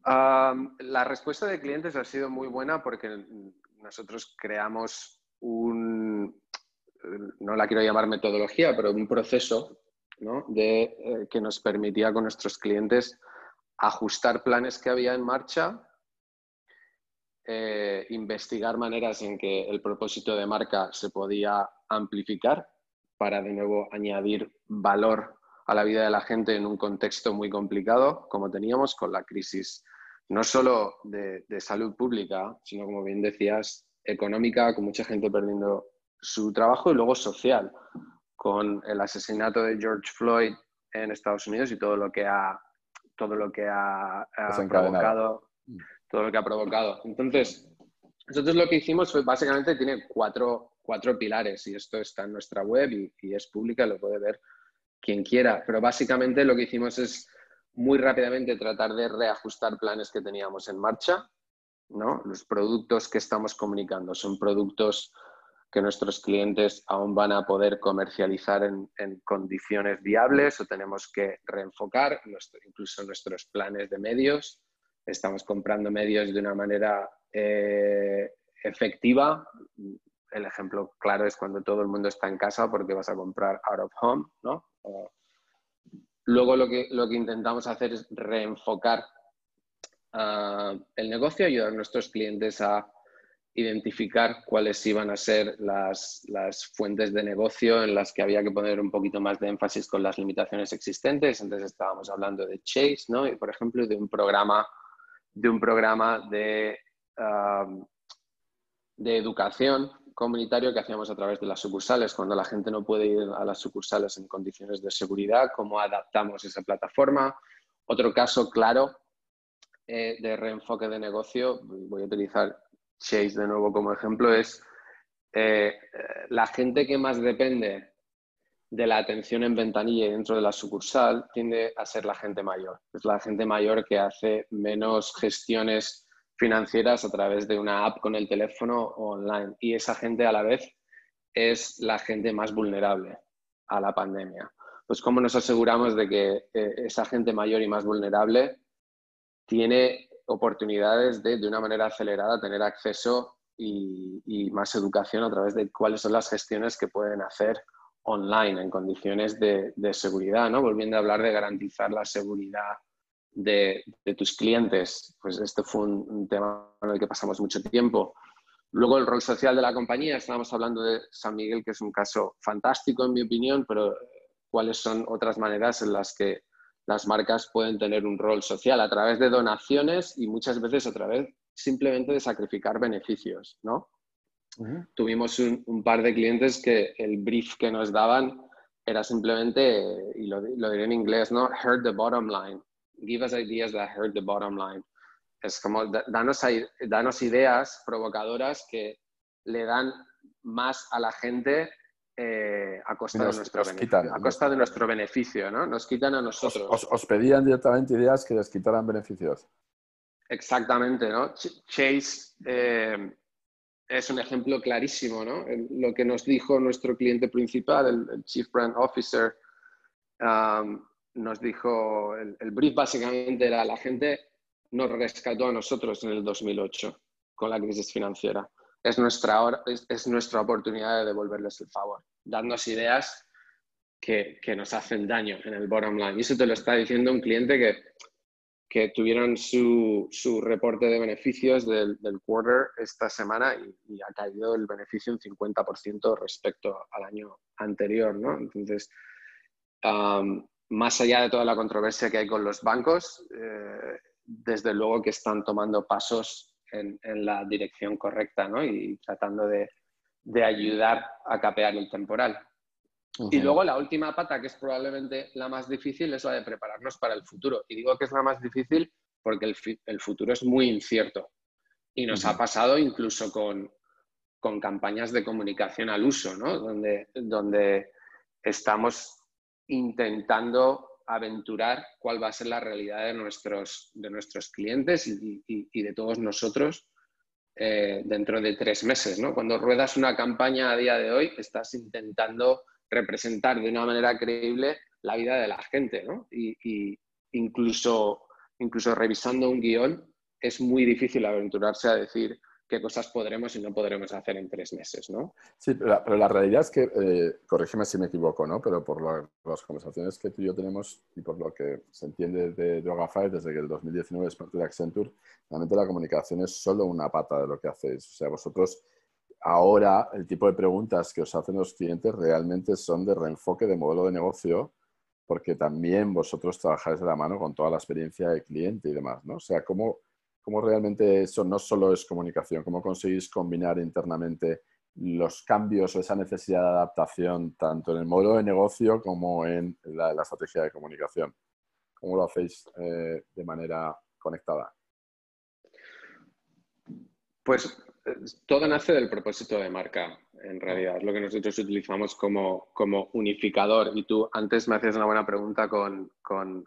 La respuesta de clientes ha sido muy buena porque nosotros creamos un, no la quiero llamar metodología, pero un proceso de, eh, que nos permitía con nuestros clientes ajustar planes que había en marcha, eh, investigar maneras en que el propósito de marca se podía amplificar para de nuevo añadir valor a la vida de la gente en un contexto muy complicado como teníamos con la crisis no solo de, de salud pública, sino como bien decías, económica, con mucha gente perdiendo su trabajo y luego social con el asesinato de George Floyd en Estados Unidos y todo lo que ha, todo lo que ha, provocado. Mm. Todo lo que ha provocado. Entonces, nosotros lo que hicimos fue básicamente tiene cuatro, cuatro pilares y esto está en nuestra web y, y es pública, lo puede ver quien quiera. Pero básicamente lo que hicimos es muy rápidamente tratar de reajustar planes que teníamos en marcha. ¿no? Los productos que estamos comunicando son productos que nuestros clientes aún van a poder comercializar en, condiciones viables o tenemos que reenfocar incluso nuestros planes de medios. Estamos comprando medios de una manera eh, efectiva. El ejemplo claro es cuando todo el mundo está en casa porque vas a comprar out of home, ¿no? Luego lo que, lo que intentamos hacer es reenfocar ah, el negocio, ayudar a nuestros clientes a identificar cuáles iban a ser las, fuentes de negocio en las que había que poner un poquito más de énfasis con las limitaciones existentes. Entonces estábamos hablando de Chase, ¿no? Y por ejemplo, de un programa de, un programa de, um, de educación comunitario que hacíamos a través de las sucursales. Cuando la gente no puede ir a las sucursales en condiciones de seguridad, cómo adaptamos esa plataforma. Otro caso claro eh, de reenfoque de negocio, voy a utilizar Chase de nuevo como ejemplo, es eh, la gente que más depende de la atención en ventanilla y dentro de la sucursal tiende a ser la gente mayor. Es la gente mayor que hace menos gestiones financieras a través de una app con el teléfono o online. Y esa gente a la vez es la gente más vulnerable a la pandemia. Pues cómo nos aseguramos de que eh, esa gente mayor y más vulnerable tiene oportunidades de, de una manera acelerada, tener acceso y, más educación a través de cuáles son las gestiones que pueden hacer online en condiciones de, seguridad, ¿no? Volviendo a hablar de garantizar la seguridad de, tus clientes, pues este fue un, tema en el que pasamos mucho tiempo. Luego el rol social de la compañía, estábamos hablando de San Miguel, que es un caso fantástico en mi opinión, pero cuáles son otras maneras en las que las marcas pueden tener un rol social a través de donaciones y muchas veces a través simplemente de sacrificar beneficios, ¿no? Tuvimos un, par de clientes que el brief que nos daban era simplemente, y lo, diré en inglés, ¿no? Hurt the bottom line. Give us ideas that hurt the bottom line. Es como, danos, danos ideas provocadoras que le dan más a la gente eh, a costa, de, nuestro beneficio, a costa de nuestro beneficio, ¿no? Nos quitan a nosotros. Os, pedían directamente ideas que les quitaran beneficios. Exactamente, ¿no? Chase eh, es un ejemplo clarísimo, ¿no? lo que nos dijo nuestro cliente principal, el, Chief Brand Officer, um, nos dijo, el, el, brief básicamente era, la gente nos rescató a nosotros en el 2008 con la crisis financiera es nuestra, es, nuestra oportunidad de devolverles el favor, darnos ideas que, nos hacen daño en el bottom line. Y eso te lo está diciendo un cliente que, que tuvieron su, reporte de beneficios del, quarter esta semana y, ha caído el beneficio un 50% respecto al año anterior. ¿no? Entonces, más allá de toda la controversia que hay con los bancos, eh, desde luego que están tomando pasos en, la dirección correcta ¿no? y tratando de, ayudar a capear el temporal. Y luego la última pata, que es probablemente la más difícil, es la de prepararnos para el futuro. Y digo que es la más difícil porque el, futuro es muy incierto. Y nos ha pasado incluso con, con, campañas de comunicación al uso, ¿no? donde, donde estamos intentando aventurar cuál va a ser la realidad de nuestros, de nuestros clientes y, de todos nosotros eh, dentro de tres meses. ¿no? Cuando ruedas una campaña a día de hoy, estás intentando representar de una manera creíble la vida de la gente. ¿no? Y, incluso, incluso revisando un guion, es muy difícil aventurarse a decir qué cosas podremos y no podremos hacer en tres meses, ¿no? Sí, pero la, realidad es que, eh, corrígeme si me equivoco, ¿no? Pero por las conversaciones que tú y yo tenemos y por lo que se entiende de Drogafy desde que el 2019 es parte de Accenture, realmente la comunicación es solo una pata de lo que hacéis. O sea, vosotros ahora el tipo de preguntas que os hacen los clientes realmente son de reenfoque de modelo de negocio porque también vosotros trabajáis de la mano con toda la experiencia del cliente y demás, ¿no? O sea, ¿cómo, cómo realmente eso no solo es comunicación, cómo conseguís combinar internamente los cambios o esa necesidad de adaptación tanto en el modelo de negocio como en la, estrategia de comunicación. ¿Cómo lo hacéis eh, de manera conectada? Pues eh, todo nace del propósito de marca, en realidad, es lo que nosotros utilizamos como, como unificador. Y tú antes me hacías una buena pregunta con, con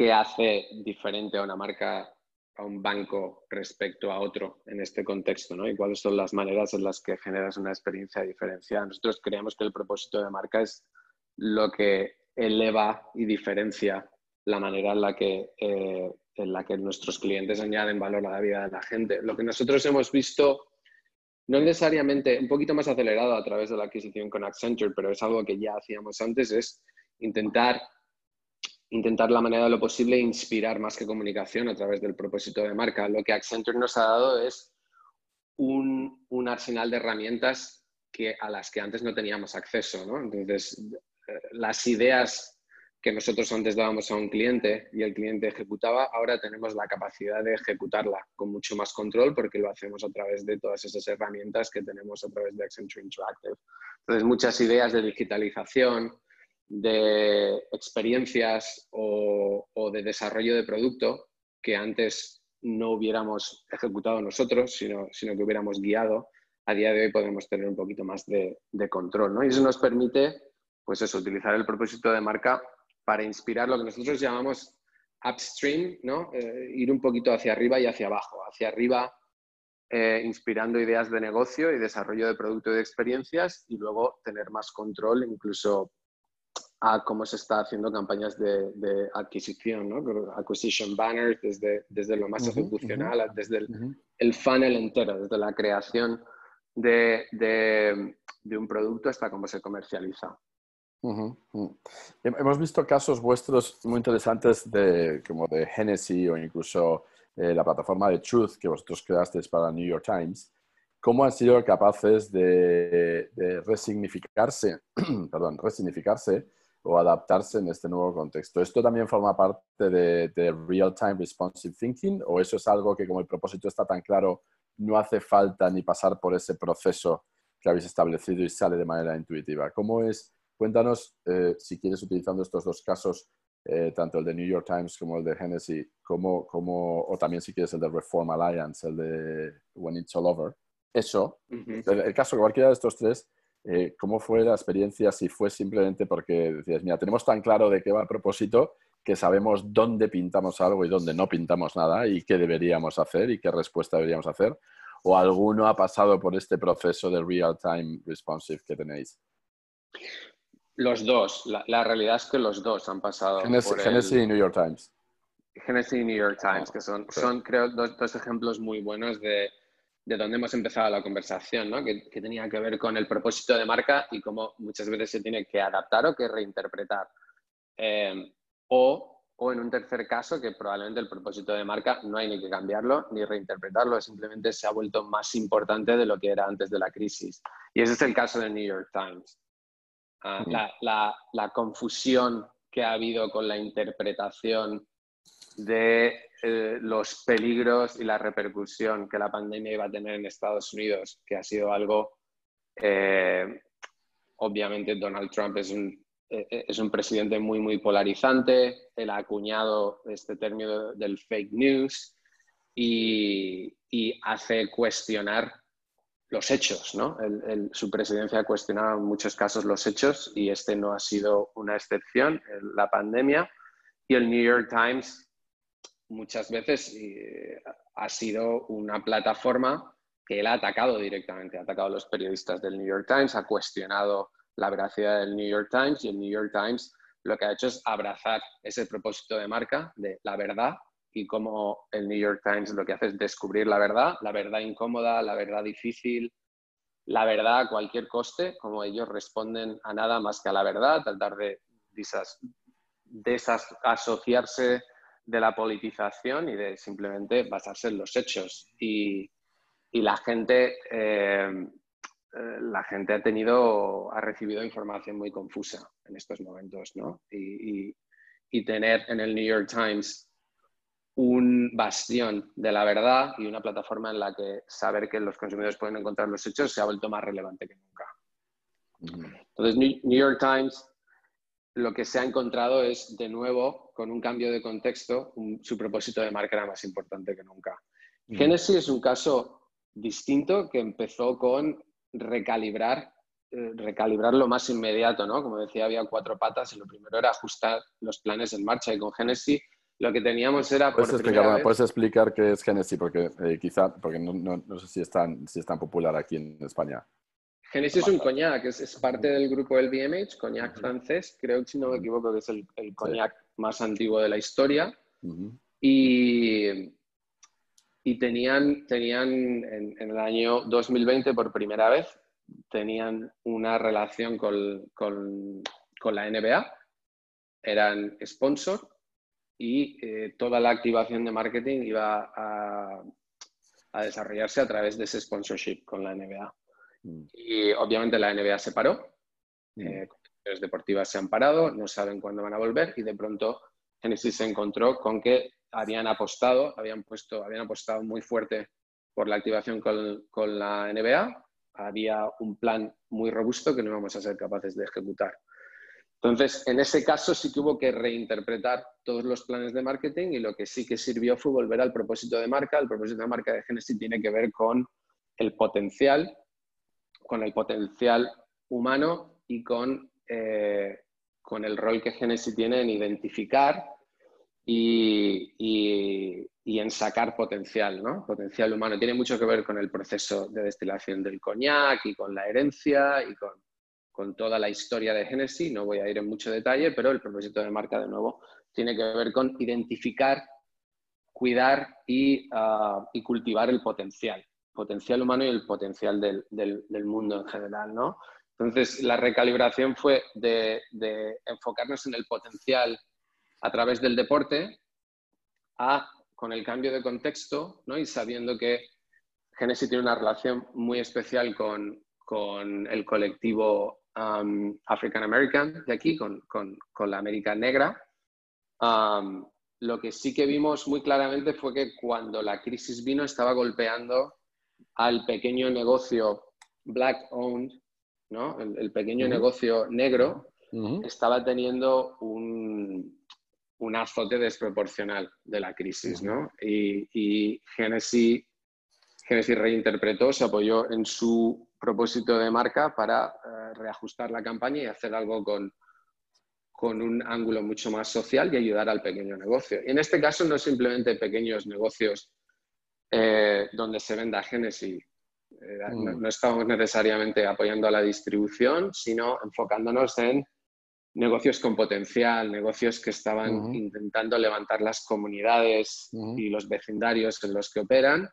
qué hace diferente a una marca, a un banco respecto a otro en este contexto, ¿no? Y cuáles son las maneras en las que generas una experiencia diferenciada. Nosotros creemos que el propósito de marca es lo que eleva y diferencia la manera en la que, eh, en la que nuestros clientes añaden valor a la vida de la gente. Lo que nosotros hemos visto, no necesariamente un poquito más acelerado a través de la adquisición con Accenture, pero es algo que ya hacíamos antes, es intentar intentar la manera de lo posible inspirar más que comunicación a través del propósito de marca. Lo que Accenture nos ha dado es un, arsenal de herramientas que, a las que antes no teníamos acceso. Entonces, eh, las ideas que nosotros antes dábamos a un cliente y el cliente ejecutaba, ahora tenemos la capacidad de ejecutarla con mucho más control porque lo hacemos a través de todas esas herramientas que tenemos a través de Accenture Interactive. Entonces, muchas ideas de digitalización, de experiencias o, de desarrollo de producto que antes no hubiéramos ejecutado nosotros, sino, sino que hubiéramos guiado, a día de hoy podemos tener un poquito más de, control. ¿no? Y eso nos permite, pues eso, utilizar el propósito de marca para inspirar lo que nosotros llamamos upstream, ¿no? Eh, ir un poquito hacia arriba y hacia abajo. Hacia arriba, eh, inspirando ideas de negocio y desarrollo de producto y de experiencias, y luego tener más control, incluso a cómo se está haciendo campañas de, adquisición, ¿no? Acquisition banners, desde, desde lo más ejecucional, desde el, funnel entero, desde la creación de, de, un producto hasta cómo se comercializa. Hemos visto casos vuestros muy interesantes de, como de Genesis o incluso eh, la plataforma de Truth que vosotros creasteis para New York Times. ¿Cómo han sido capaces de, de resignificarse, perdón, resignificarse o adaptarse en este nuevo contexto. ¿Esto también forma parte de, Real-Time Responsive Thinking o eso es algo que como el propósito está tan claro, no hace falta ni pasar por ese proceso que habéis establecido y sale de manera intuitiva? ¿Cómo es? Cuéntanos, eh, si quieres, utilizando estos dos casos, eh, tanto el de New York Times como el de Genesis, como, como, o también si quieres el de Reform Alliance, el de When It's All Over, eso, el, el, caso de cualquiera de estos tres, eh, ¿cómo fue la experiencia? Si fue simplemente porque decías, mira, tenemos tan claro de qué va el propósito que sabemos dónde pintamos algo y dónde no pintamos nada y qué deberíamos hacer y qué respuesta deberíamos hacer. ¿O alguno ha pasado por este proceso de real-time responsive que tenéis? Los dos. La, realidad es que los dos han pasado. Genesis, y New York Times. Genesis y New York Times, que son, son creo, dos ejemplos muy buenos de de dónde hemos empezado la conversación, ¿no? que, tenía que ver con el propósito de marca y cómo muchas veces se tiene que adaptar o que reinterpretar. Eh, o, o, en un tercer caso, que probablemente el propósito de marca no hay ni que cambiarlo ni reinterpretarlo, simplemente se ha vuelto más importante de lo que era antes de la crisis. Y ese es el caso de New York Times. Ah, la, la, la confusión que ha habido con la interpretación de eh, los peligros y la repercusión que la pandemia iba a tener en Estados Unidos, que ha sido algo eh, obviamente Donald Trump es un, eh, eh, es un presidente muy, muy polarizante. Él ha acuñado este término del fake news y, hace cuestionar los hechos. ¿no? su presidencia ha cuestionado en muchos casos los hechos y este no ha sido una excepción, la pandemia. Y el New York Times muchas veces ha sido una plataforma que él ha atacado directamente, ha atacado a los periodistas del New York Times, ha cuestionado la veracidad del New York Times y el New York Times lo que ha hecho es abrazar ese propósito de marca de la verdad y como el New York Times lo que hace es descubrir la verdad, la verdad incómoda, la verdad difícil, la verdad a cualquier coste, como ellos responden a nada más que a la verdad, tratar de de la politización y de simplemente basarse en los hechos. Y, y la gente, eh, eh, la gente ha tenido, ha recibido información muy confusa en estos momentos, ¿no? Y, y, tener en el New York Times un bastión de la verdad y una plataforma en la que saber que los consumidores pueden encontrar los hechos se ha vuelto más relevante que nunca. Entonces, New York Times lo que se ha encontrado es, de nuevo, con un cambio de contexto, su propósito de marca era más importante que nunca. Genesis es un caso distinto que empezó con recalibrar, eh, recalibrar lo más inmediato, ¿no? Como decía, había cuatro patas y lo primero era ajustar los planes en marcha y con Genesis lo que teníamos era... ¿Puedes, explicar, ¿puedes explicar qué es Genesis? Porque eh, quizá, porque no, no, sé si es, tan, si es tan popular aquí en España. Genesis es un coñac, es, es parte del grupo LVMH, coñac francés, creo que si no me equivoco que es el, el coñac más antiguo de la historia. Y y tenían, tenían en, el año 2020 por primera vez, tenían una relación con, con, con la NBA, eran sponsor y eh, toda la activación de marketing iba a, a, desarrollarse a través de ese sponsorship con la NBA. Mm. Y obviamente la NBA se paró, mm. eh, las deportivas se han parado, no saben cuándo van a volver y de pronto Genesis se encontró con que habían apostado, habían, puesto, habían apostado muy fuerte por la activación con, la NBA. Había un plan muy robusto que no íbamos a ser capaces de ejecutar. Entonces, en ese caso sí que hubo que reinterpretar todos los planes de marketing y lo que sí que sirvió fue volver al propósito de marca. El propósito de marca de Genesis tiene que ver con el potencial, con el potencial humano y con, eh, con el rol que Genesis tiene en identificar y, en sacar potencial, ¿no? Potencial humano. Tiene mucho que ver con el proceso de destilación del coñac y con la herencia y con, toda la historia de Genesis. No voy a ir en mucho detalle, pero el propósito de marca, de nuevo, tiene que ver con identificar, cuidar y, ah, cultivar el potencial. Potencial humano y el potencial del, mundo en general, ¿no? Entonces, la recalibración fue de enfocarnos en el potencial a través del deporte a, con el cambio de contexto y sabiendo que Genesis tiene una relación muy especial con, el colectivo um, African American de aquí, con la América Negra. Um, lo que sí que vimos muy claramente fue que cuando la crisis vino estaba golpeando al pequeño negocio black owned, ¿no? el, pequeño negocio negro, estaba teniendo un, un azote desproporcional de la crisis, ¿no? Y, y Genesis, reinterpretó, se apoyó en su propósito de marca para eh, reajustar la campaña y hacer algo con, con un ángulo mucho más social y ayudar al pequeño negocio. Y en este caso no simplemente pequeños negocios eh, donde se venda Genesis. Eh, no, mm. no, estamos necesariamente apoyando a la distribución, sino enfocándonos en negocios con potencial, negocios que estaban intentando levantar las comunidades y los vecindarios en los que operan.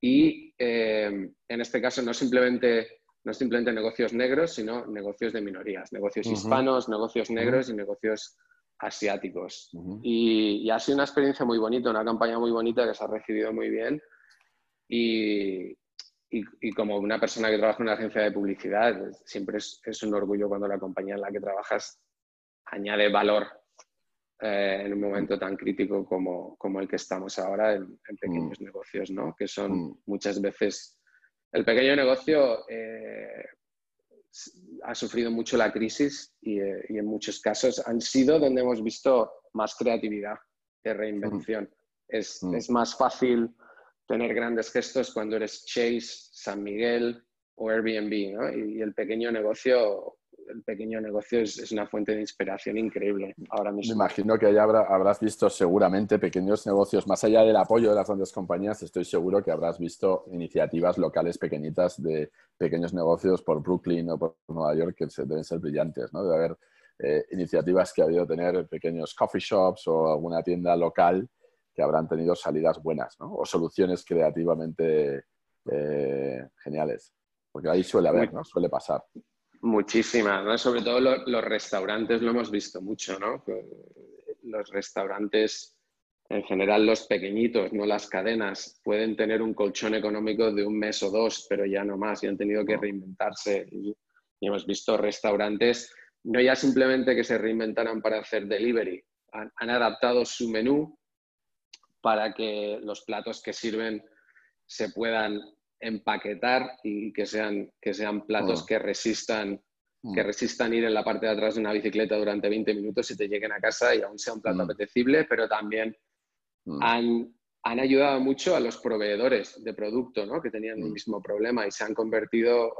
Y eh, en este caso no simplemente, no simplemente negocios negros, sino negocios de minorías, negocios hispanos, negocios negros y negocios asiáticos. Y, ha sido una experiencia muy bonita, una campaña muy bonita que se ha recibido muy bien. Y, y, como una persona que trabaja en una agencia de publicidad, siempre es, es, un orgullo cuando la compañía en la que trabajas añade valor eh, en un momento tan crítico como, como, el que estamos ahora en, pequeños mm. negocios, ¿no? Que son mm. muchas veces... El pequeño negocio eh, ha sufrido mucho la crisis y, eh, y, en muchos casos han sido donde hemos visto más creatividad de reinvención. Mm. Es, mm. es, más fácil tener grandes gestos cuando eres Chase, San Miguel o Airbnb, ¿no? y, y el pequeño negocio el pequeño negocio es, una fuente de inspiración increíble ahora mismo. Me imagino que ya habrás visto seguramente pequeños negocios, más allá del apoyo de las grandes compañías, estoy seguro que habrás visto iniciativas locales pequeñitas de pequeños negocios por Brooklyn o por Nueva York que deben ser brillantes, ¿no? Debe haber eh, iniciativas que ha habido tener pequeños coffee shops o alguna tienda local que habrán tenido salidas buenas, ¿no? O soluciones creativamente eh, geniales. Porque ahí suele haber, ¿no? Suele pasar. Muchísimas, ¿no? Sobre todo los restaurantes lo hemos visto mucho, ¿no? Los restaurantes, en general los pequeñitos, no las cadenas, pueden tener un colchón económico de un mes o dos, pero ya no más, y han tenido que reinventarse. Y, hemos visto restaurantes, no ya simplemente que se reinventaran para hacer delivery, han adaptado su menú para que los platos que sirven se puedan empaquetar y que sean, que sean platos oh. que resistan que mm. resistan ir en la parte de atrás de una bicicleta durante 20 minutos y te lleguen a casa y aún sea un plato mm. apetecible, pero también mm. han, han, ayudado mucho a los proveedores de producto ¿no? que tenían el mismo problema y se han convertido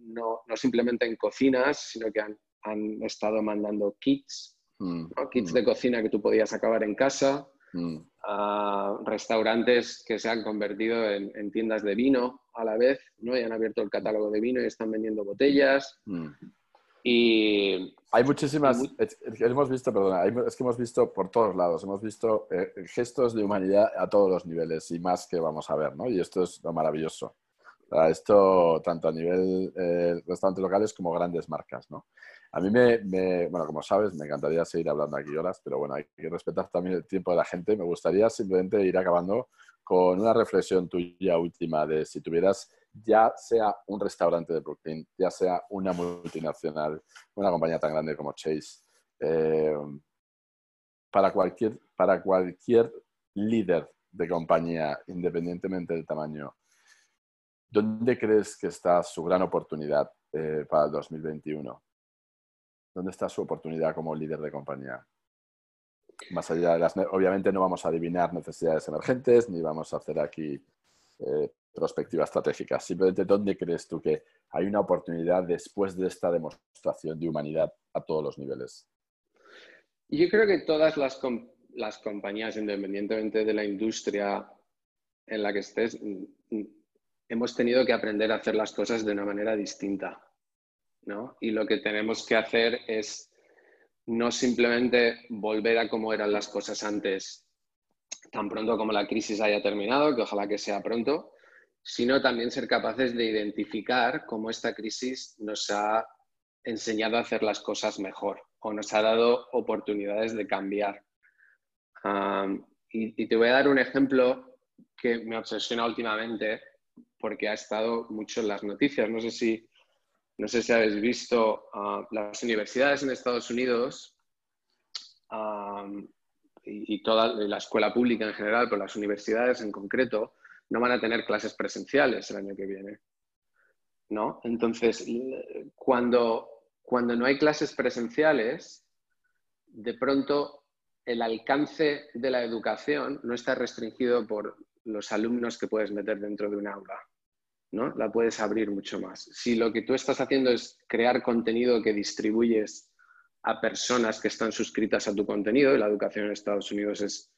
no, no simplemente en cocinas, sino que han, han estado mandando kits, kits de cocina que tú podías acabar en casa, a restaurantes que se han convertido en, tiendas de vino a la vez, ¿no? Y han abierto el catálogo de vino y están vendiendo botellas. Mm. Y hay muchísimas, hemos visto, perdona, es que hemos visto por todos lados, hemos visto eh, gestos de humanidad a todos los niveles y más que vamos a ver, ¿no? Y esto es lo maravilloso. Esto tanto a nivel eh, restaurantes locales como grandes marcas, ¿no? A mí me, bueno, como sabes, me encantaría seguir hablando aquí horas, pero bueno, hay que respetar también el tiempo de la gente. Me gustaría simplemente ir acabando con una reflexión tuya última de si tuvieras ya sea un restaurante de Brooklyn, ya sea una multinacional, una compañía tan grande como Chase, eh, para, cualquier, para cualquier líder de compañía, independientemente del tamaño, ¿dónde crees que está su gran oportunidad eh, para el 2021? ¿Dónde está su oportunidad como líder de compañía? Más allá de las... Obviamente no vamos a adivinar necesidades emergentes, ni vamos a hacer aquí eh, perspectiva estratégica. Simplemente, ¿dónde crees tú que hay una oportunidad después de esta demostración de humanidad a todos los niveles? Yo creo que todas las, las compañías, independientemente de la industria en la que estés, hemos tenido que aprender a hacer las cosas de una manera distinta. Y lo que tenemos que hacer es no simplemente volver a cómo eran las cosas antes, tan pronto como la crisis haya terminado, que ojalá que sea pronto, sino también ser capaces de identificar cómo esta crisis nos ha enseñado a hacer las cosas mejor o nos ha dado oportunidades de cambiar. y, y, te voy a dar un ejemplo que me obsesiona últimamente porque ha estado mucho en las noticias. No sé si no sé si habéis visto ah, las universidades en Estados Unidos y, toda la escuela pública en general, pero las universidades en concreto, no van a tener clases presenciales el año que viene. ¿no? Entonces, cuando, cuando no hay clases presenciales, de pronto el alcance de la educación no está restringido por los alumnos que puedes meter dentro de un aula. ¿no? La puedes abrir mucho más. Si lo que tú estás haciendo es crear contenido que distribuyes a personas que están suscritas a tu contenido, y la educación en Estados Unidos es,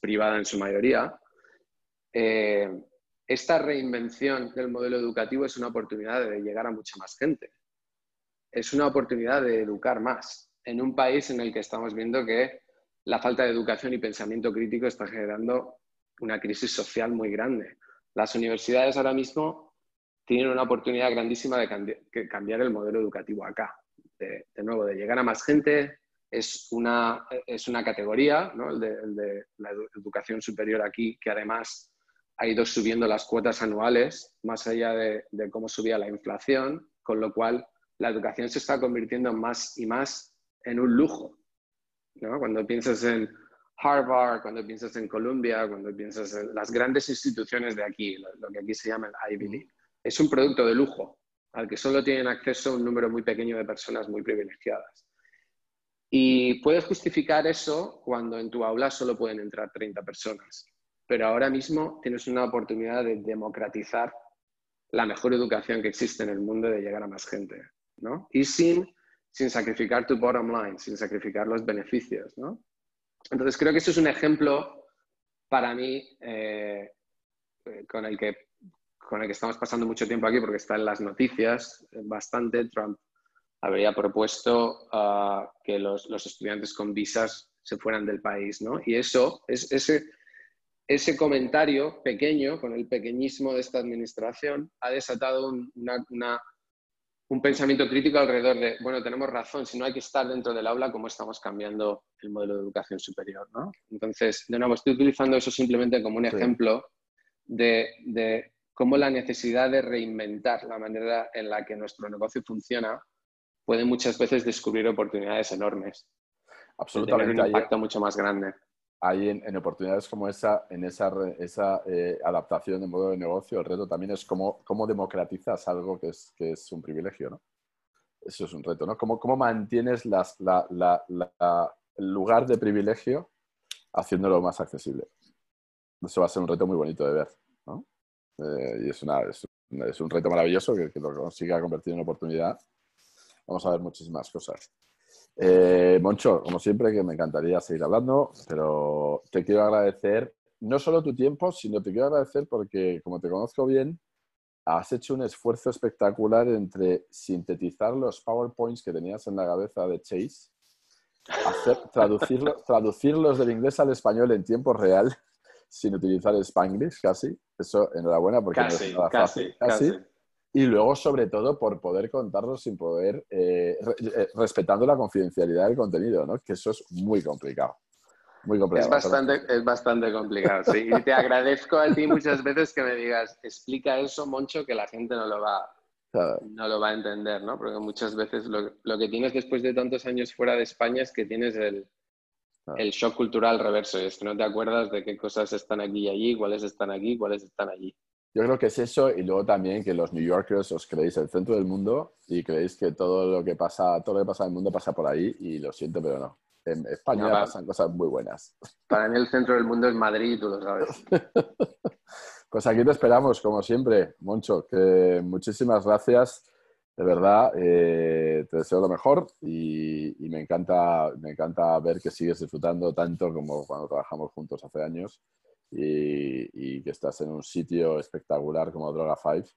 privada en su mayoría, eh, esta reinvención del modelo educativo es una oportunidad de llegar a mucha más gente. Es una oportunidad de educar más en un país en el que estamos viendo que la falta de educación y pensamiento crítico está generando una crisis social muy grande. Las universidades ahora mismo tienen una oportunidad grandísima de cambiar el modelo educativo acá. De, nuevo, de llegar a más gente, es una, es una categoría, ¿no? el, de, la educación superior aquí, que además ha ido subiendo las cuotas anuales, más allá de, cómo subía la inflación, con lo cual la educación se está convirtiendo más y más en un lujo. ¿no? Cuando piensas en Harvard, cuando piensas en Columbia, cuando piensas en las grandes instituciones de aquí, lo, que aquí se llama el Ivy League. Es un producto de lujo. al que solo tienen acceso un número muy pequeño de personas muy privilegiadas. Y puedes justificar eso cuando en tu aula solo pueden entrar 30 personas. Pero ahora mismo tienes una oportunidad de democratizar la mejor educación que existe en el mundo de llegar a más gente, ¿no? Y sin, sin sacrificar tu bottom line, sin sacrificar los beneficios, ¿no? Entonces creo que eso es un ejemplo para mí eh, eh, con, el que, con el que estamos pasando mucho tiempo aquí porque está en las noticias eh, bastante. Trump habría propuesto uh, que los, los, estudiantes con visas se fueran del país, ¿no? Y eso, es, ese, ese comentario pequeño, con el pequeñismo de esta administración, ha desatado un, pensamiento crítico alrededor de, bueno, tenemos razón, si no hay que estar dentro del aula, ¿cómo estamos cambiando el modelo de educación superior? Entonces, de nuevo, estoy utilizando eso simplemente como un ejemplo de, cómo la necesidad de reinventar la manera en la que nuestro negocio funciona puede muchas veces descubrir oportunidades enormes. Absolutamente. un impacto mucho más grande hay en, oportunidades como esa, en esa, esa eh, adaptación de modo de negocio, el reto también es cómo, cómo democratizas algo que es, que es un privilegio, ¿no? Eso es un reto, ¿no? ¿Cómo, cómo mantienes las, la, la, el lugar de privilegio haciéndolo más accesible? Eso va a ser un reto muy bonito de ver, ¿no? Eh, y es, una, es, es, un reto maravilloso que, que lo consiga convertir en oportunidad. Vamos a ver muchísimas cosas. Eh, Moncho, como siempre, que me encantaría seguir hablando, pero te quiero agradecer no solo tu tiempo, sino te quiero agradecer porque, como te conozco bien, has hecho un esfuerzo espectacular entre sintetizar los PowerPoints que tenías en la cabeza de Chase, hacer, traducirlos del inglés al español en tiempo real, sin utilizar el Spanglish casi. Eso, enhorabuena, porque no es nada fácil. casi y luego, sobre todo, por poder contarlo sin poder, eh, eh, respetando la confidencialidad del contenido, ¿no? Que eso es muy complicado. Muy complicado. Es bastante, es bastante complicado, sí. Y te agradezco a ti muchas veces que me digas, explica eso, Moncho, que la gente no lo va, no lo va a entender, ¿no? Porque muchas veces lo, lo, que tienes después de tantos años fuera de España es que tienes el, el shock cultural reverso. Y es que no te acuerdas de qué cosas están aquí y allí, cuáles están aquí, cuáles están allí. Yo creo que es eso y luego también que los New Yorkers os creéis el centro del mundo y creéis que todo lo que pasa, todo lo que pasa en el mundo pasa por ahí y lo siento, pero no. En España pasan cosas muy buenas. Para mí el centro del mundo es Madrid, tú lo sabes. pues aquí te esperamos, como siempre, Moncho. Que muchísimas gracias. De verdad, eh, te deseo lo mejor y, y, me, encanta, me encanta ver que sigues disfrutando tanto como cuando trabajamos juntos hace años y, que estás en un sitio espectacular como Droga 5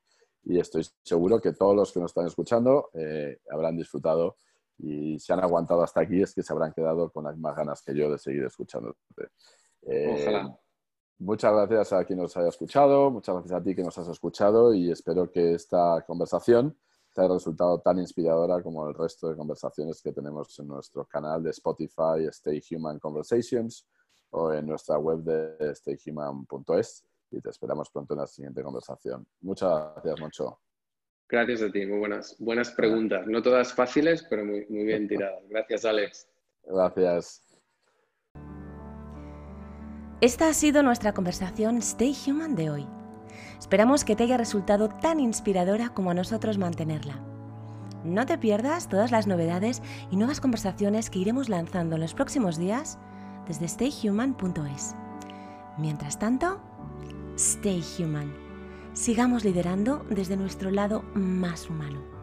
y estoy seguro que todos los que nos están escuchando eh, habrán disfrutado y si han aguantado hasta aquí. Es que se habrán quedado con las más ganas que yo de seguir escuchándote. Eh, muchas gracias a quien nos haya escuchado, muchas gracias a ti que nos has escuchado y espero que esta conversación te haya resultado tan inspiradora como el resto de conversaciones que tenemos en nuestro canal de Spotify, Stay Human Conversations o en nuestra web de stayhuman.es y te esperamos pronto en la siguiente conversación. Muchas gracias, Moncho. Gracias a ti, muy buenas, buenas preguntas. No todas fáciles, pero muy, muy bien tiradas. Gracias, Alex. Gracias. Esta ha sido nuestra conversación Stay Human de hoy. Esperamos que te haya resultado tan inspiradora como a nosotros mantenerla. No te pierdas todas las novedades y nuevas conversaciones que iremos lanzando en los próximos días desde stayhuman.es. Mientras tanto, stay human. Sigamos liderando desde nuestro lado más humano.